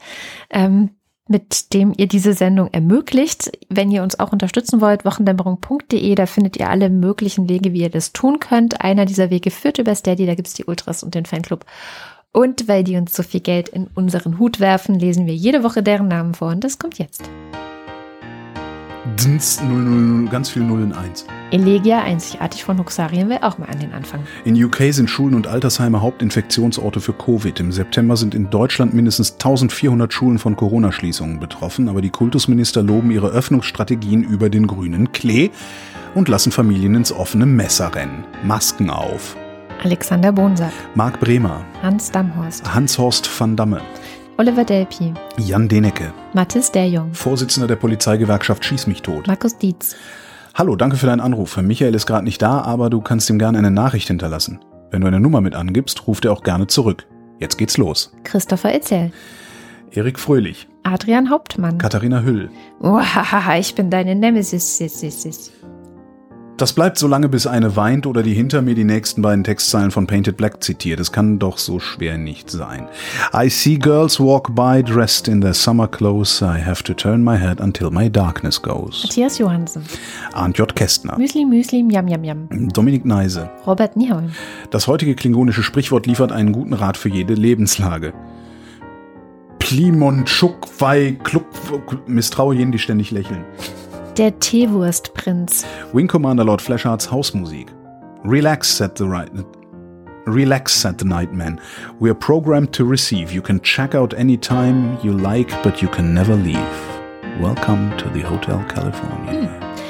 Ähm, mit dem ihr diese Sendung ermöglicht. Wenn ihr uns auch unterstützen wollt, wochendämmerung.de, da findet ihr alle möglichen Wege, wie ihr das tun könnt. Einer dieser Wege führt über Steady, da gibt's die Ultras und den Fanclub. Und weil die uns so viel Geld in unseren Hut werfen, lesen wir jede Woche deren Namen vor und das kommt jetzt. Dins, 000, ganz viel 0 in 1. Elegia, einzigartig von Huxarien, will auch mal an den Anfang. In UK sind Schulen und Altersheime Hauptinfektionsorte für Covid. Im September sind in Deutschland mindestens 1400 Schulen von Corona-Schließungen betroffen, aber die Kultusminister loben ihre Öffnungsstrategien über den grünen Klee und lassen Familien ins offene Messer rennen. Masken auf. Alexander Bonsack, Marc Bremer, Hans Damhorst, Hans-Horst van Damme, Oliver Delpi, Jan Denecke, Mathis Derjung, Vorsitzender der Polizeigewerkschaft Schieß mich tot. Markus Dietz, Hallo, danke für deinen Anruf. Michael ist gerade nicht da, aber du kannst ihm gerne eine Nachricht hinterlassen. Wenn du eine Nummer mit angibst, ruft er auch gerne zurück. Jetzt geht's los. Christopher Itzel, Erik Fröhlich, Adrian Hauptmann. Katharina Hüll. Uahaha, (laughs) ich bin deine Nemesis. Das bleibt so lange, bis eine weint oder die hinter mir die nächsten beiden Textzeilen von Painted Black zitiert. Es kann doch so schwer nicht sein. I see girls walk by dressed in their summer clothes. I have to turn my head until my darkness goes. Matthias Johansen, Arndt J. Kästner. Müsli Müsli, Yam Yam Yam. Dominik Neise. Robert Nieholm, Das heutige klingonische Sprichwort liefert einen guten Rat für jede Lebenslage. Plimon Chuk Wei Kluk misstraue jenen, die ständig lächeln. Der Teewurstprinz, Wing Commander Lord Fleshards Hausmusik. Relax, said the right. Relax, said the Nightman. We are programmed to receive. You can check out any time you like, but you can never leave. Welcome to the Hotel California. Hmm.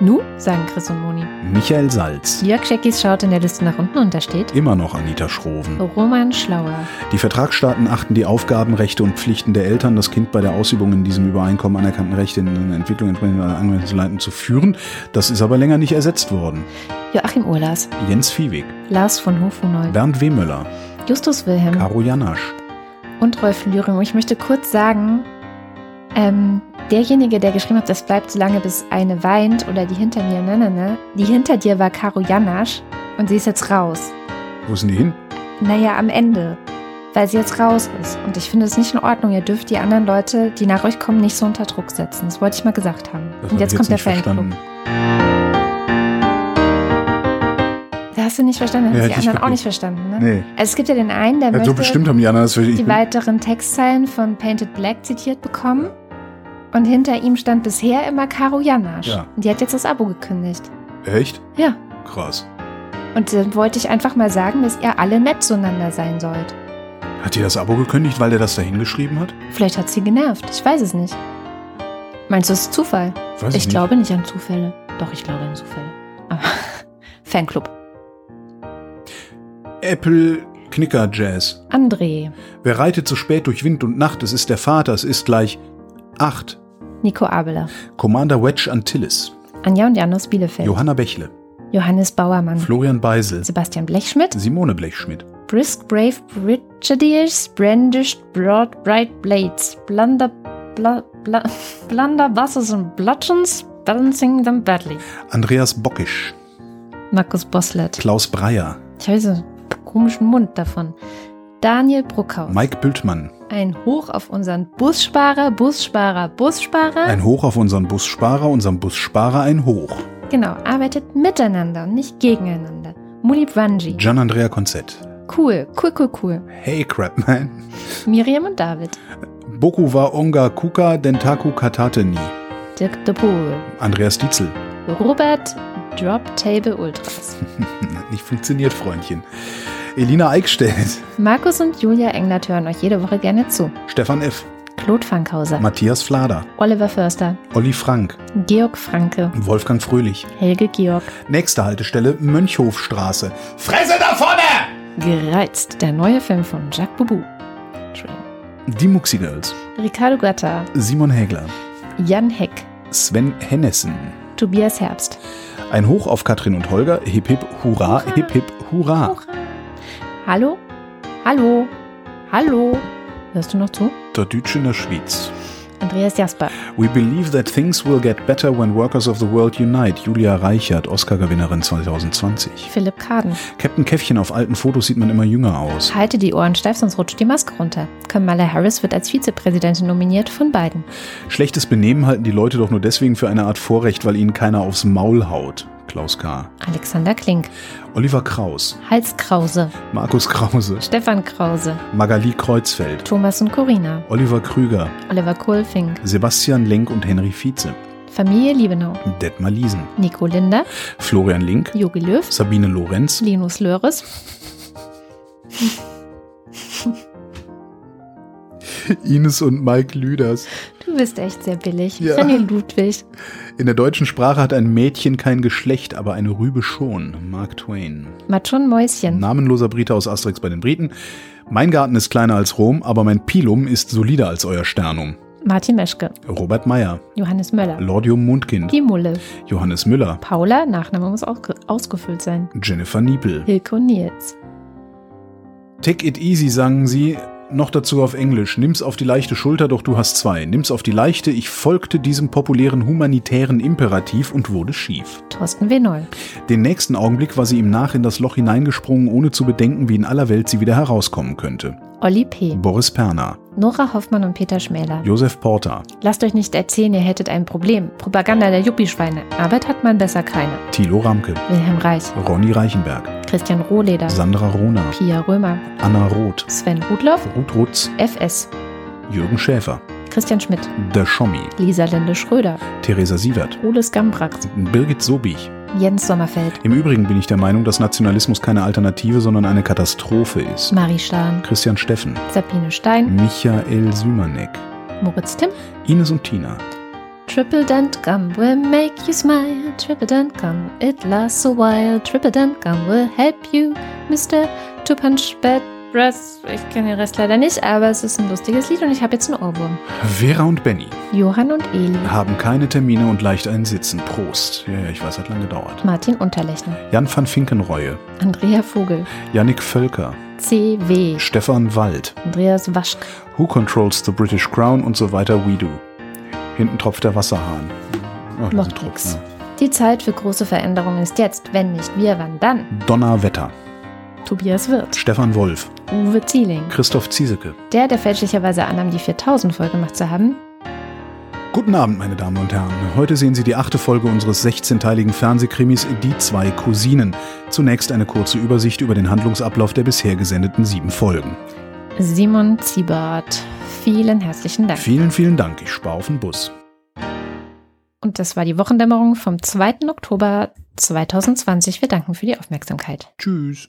Nu, sagen Chris und Moni. Michael Salz. Jörg Scheckis schaut in der Liste nach unten und da steht Immer noch Anita Schroven. Roman Schlauer, Die Vertragsstaaten achten die Aufgaben, Rechte und Pflichten der Eltern, das Kind bei der Ausübung in diesem Übereinkommen anerkannten Rechte in eine Entwicklung entsprechender Anwendung zu leiten, zu führen. Das ist aber länger nicht ersetzt worden. Joachim Urlas, Jens Viehweg, Lars von Hofhunold, Bernd Wehmöller, Justus Wilhelm Caro Janasch, und Rolf Lühring. Und ich möchte kurz sagen, ähm, derjenige, der geschrieben hat, das bleibt so lange, bis eine weint oder die hinter mir, ne, ne, ne, die hinter dir war Caro Janasch und sie ist jetzt raus. Wo sind die hin? Naja, am Ende. Weil sie jetzt raus ist. Und ich finde es nicht in Ordnung. Ihr dürft die anderen Leute, die nach euch kommen, nicht so unter Druck setzen. Das wollte ich mal gesagt haben. Das Und hab jetzt ich kommt der nicht Fanclub. hast du nicht verstanden, Nee, hast die hätte ich anderen auch nicht verstanden, ne? Nee. Also es gibt ja den einen, der Ja, möchte so bestimmt haben die anderen die weiteren Textzeilen von Painted Black zitiert bekommen. Und hinter ihm stand bisher immer Caro Janasch. Ja. Und die hat jetzt das Abo gekündigt. echt? Ja. Krass. Und dann wollte ich einfach mal sagen, dass ihr alle nett zueinander sein sollt. Hat die das Abo gekündigt, weil der das da hingeschrieben hat? Vielleicht hat sie genervt. Ich weiß es nicht. Meinst du, es ist Zufall? Weiß Ich nicht. glaube nicht an Zufälle. Doch, ich glaube an Zufälle. Aber (laughs) Fanclub. Apple Knicker Jazz. André. Wer reitet so spät durch Wind und Nacht? Es ist der Vater, es ist gleich acht. Nico Abeler. Commander Wedge Antilles. Anja und Jan aus Bielefeld. Johanna Bächle. Johannes Bauermann. Florian Beisel. Sebastian Blechschmidt. Simone Blechschmidt. Brisk Brave Brigadiers brandished broad bright blades. Blunder, bla, bla, blunder buses and bludgeons, balancing them badly. Andreas Bockisch. Markus Boslett. Klaus Breyer. Ich habe so einen komischen Mund davon. Daniel Bruckhaus. Mike Bültmann. Ein Hoch auf unseren Bussparer, Bussparer, Bussparer. Ein Hoch auf unseren Bussparer, unserem Bussparer ein Hoch. genau, arbeitet miteinander und nicht gegeneinander. Muli Branji. Gian Andrea Konzett. Cool, cool, cool, cool. Hey Crapman. Miriam und David. Boku wa onga kuka dentaku katate ni. Dirk de Poel. Andreas Dietzel. Robert Drop Table Ultras. (laughs) Nicht funktioniert, Freundchen. Elina Eickstedt. Markus und Julia Englert hören euch jede Woche gerne zu. Stefan F. Claude Fankhauser. Matthias Flader. Oliver Förster. Olli Frank. Georg Franke. Wolfgang Fröhlich. Helge Georg. Nächste Haltestelle Mönchhofstraße. Fresse da vorne! Gereizt. Der neue Film von Jacques Boubou. Die Muxi Girls. Ricardo Gatta. Simon Hägler. Jan Heck. Sven Hennessen. Tobias Herbst. Ein Hoch auf Katrin und Holger. Hip hip hurra, Hurra. hip hip hurra. Hallo? Hallo? Hallo? Hörst du noch zu? Der Deutsche in der Schweiz. Andreas Jasper. We believe that things will get better when workers of the world unite. Julia Reichert, Oscar-Gewinnerin 2020. Philipp Kaden. Captain Käffchen, auf alten Fotos sieht man immer jünger aus. Halte die Ohren steif, sonst rutscht die Maske runter. Kamala Harris wird als Vizepräsidentin nominiert von Biden. Schlechtes Benehmen halten die Leute doch nur deswegen für eine Art Vorrecht, weil ihnen keiner aufs Maul haut. Klaus K. Alexander Klink. Oliver Kraus. Hals Krause. Markus Krause. Stefan Krause. Magali Kreuzfeld. Thomas und Corina. Oliver Krüger. Oliver Kohlfink. Sebastian Lenk und Henry Vize. Familie Liebenau. Detmar Liesen. Nico Linder. Florian Link. Jogi Löw. Sabine Lorenz. Linus Löres. (laughs) (laughs) Ines und Mike Lüders. Du bist echt sehr billig. Ja. René Ludwig. In der deutschen Sprache hat ein Mädchen kein Geschlecht, aber eine Rübe schon. Mark Twain. Matschon Mäuschen. Namenloser Brite aus Asterix bei den Briten. Mein Garten ist kleiner als Rom, aber mein Pilum ist solider als euer Sternum. Martin Meschke. Robert Meyer. Johannes Möller. Lordium Mundkind. Die Mulle. Johannes Müller. Paula. Nachname muss auch ausgefüllt sein. Jennifer Niepel. Hilke und Nils. Take it easy, sagen sie. Noch dazu auf Englisch. Nimm's auf die leichte Schulter, doch du hast zwei. Nimm's auf die leichte. Ich folgte diesem populären humanitären Imperativ und wurde schief. Thorsten W. Noll. Den nächsten Augenblick war sie ihm nach in das Loch hineingesprungen, ohne zu bedenken, wie in aller Welt sie wieder herauskommen könnte. Olli P. Boris Perner. Nora Hoffmann und Peter Schmäler. Josef Porter. Lasst euch nicht erzählen, ihr hättet ein Problem. Propaganda der Juppie-Schweine. Arbeit hat man besser keine. Thilo Ramke. Wilhelm Reich. Ronny Reichenberg. Christian Rohleder. Sandra Rohner. Pia Römer. Anna Roth. Sven Rudloff. Ruth Rutz. FS. Jürgen Schäfer. Christian Schmidt. Der Schommi. Lisa Linde Schröder. Theresa Sievert. Oles Gambrax. Birgit Sobich. Jens Sommerfeld. Im Übrigen bin ich der Meinung, dass Nationalismus keine Alternative, sondern eine Katastrophe ist. Marie Stahn. Christian Steffen. Sabine Stein. Michael Sümanek. Moritz Timm. Ines und Tina. Triple Dent Gum will make you smile. Triple Dent Gum, it lasts a while. Triple Dent Gum will help you, Mr. To Punch Bad Breath. Ich kenne den Rest leider nicht, aber es ist ein lustiges Lied und ich habe jetzt einen Ohrwurm. Vera und Benny Johann und Eli. haben keine Termine und leicht einen Sitzen. Prost. Ja, ja, ich weiß, hat lange gedauert. Martin Unterlechner. Jan van Finkenreue. Andrea Vogel. Yannick Völker. CW. Stefan Wald. Andreas Waschk. Who controls the British Crown und so weiter. We do. Hinten tropft der Wasserhahn. Oh, Macht nix. Die Zeit für große Veränderungen ist jetzt. Wenn nicht wir, wann dann? Donnerwetter. Tobias Wirth. Stefan Wolf. Uwe Zieling. Christoph Ziesecke. Der, der fälschlicherweise annahm, die 4000 voll gemacht zu haben. Guten Abend, meine Damen und Herren. Heute sehen Sie die achte Folge unseres 16-teiligen Fernsehkrimis Die zwei Cousinen. Zunächst eine kurze Übersicht über den Handlungsablauf der bisher gesendeten sieben Folgen. Simon Ziebart. Vielen herzlichen Dank. Vielen, vielen Dank. Ich spare auf den Bus. Und das war die Wochendämmerung vom 2. Oktober 2020. Wir danken für die Aufmerksamkeit. Tschüss.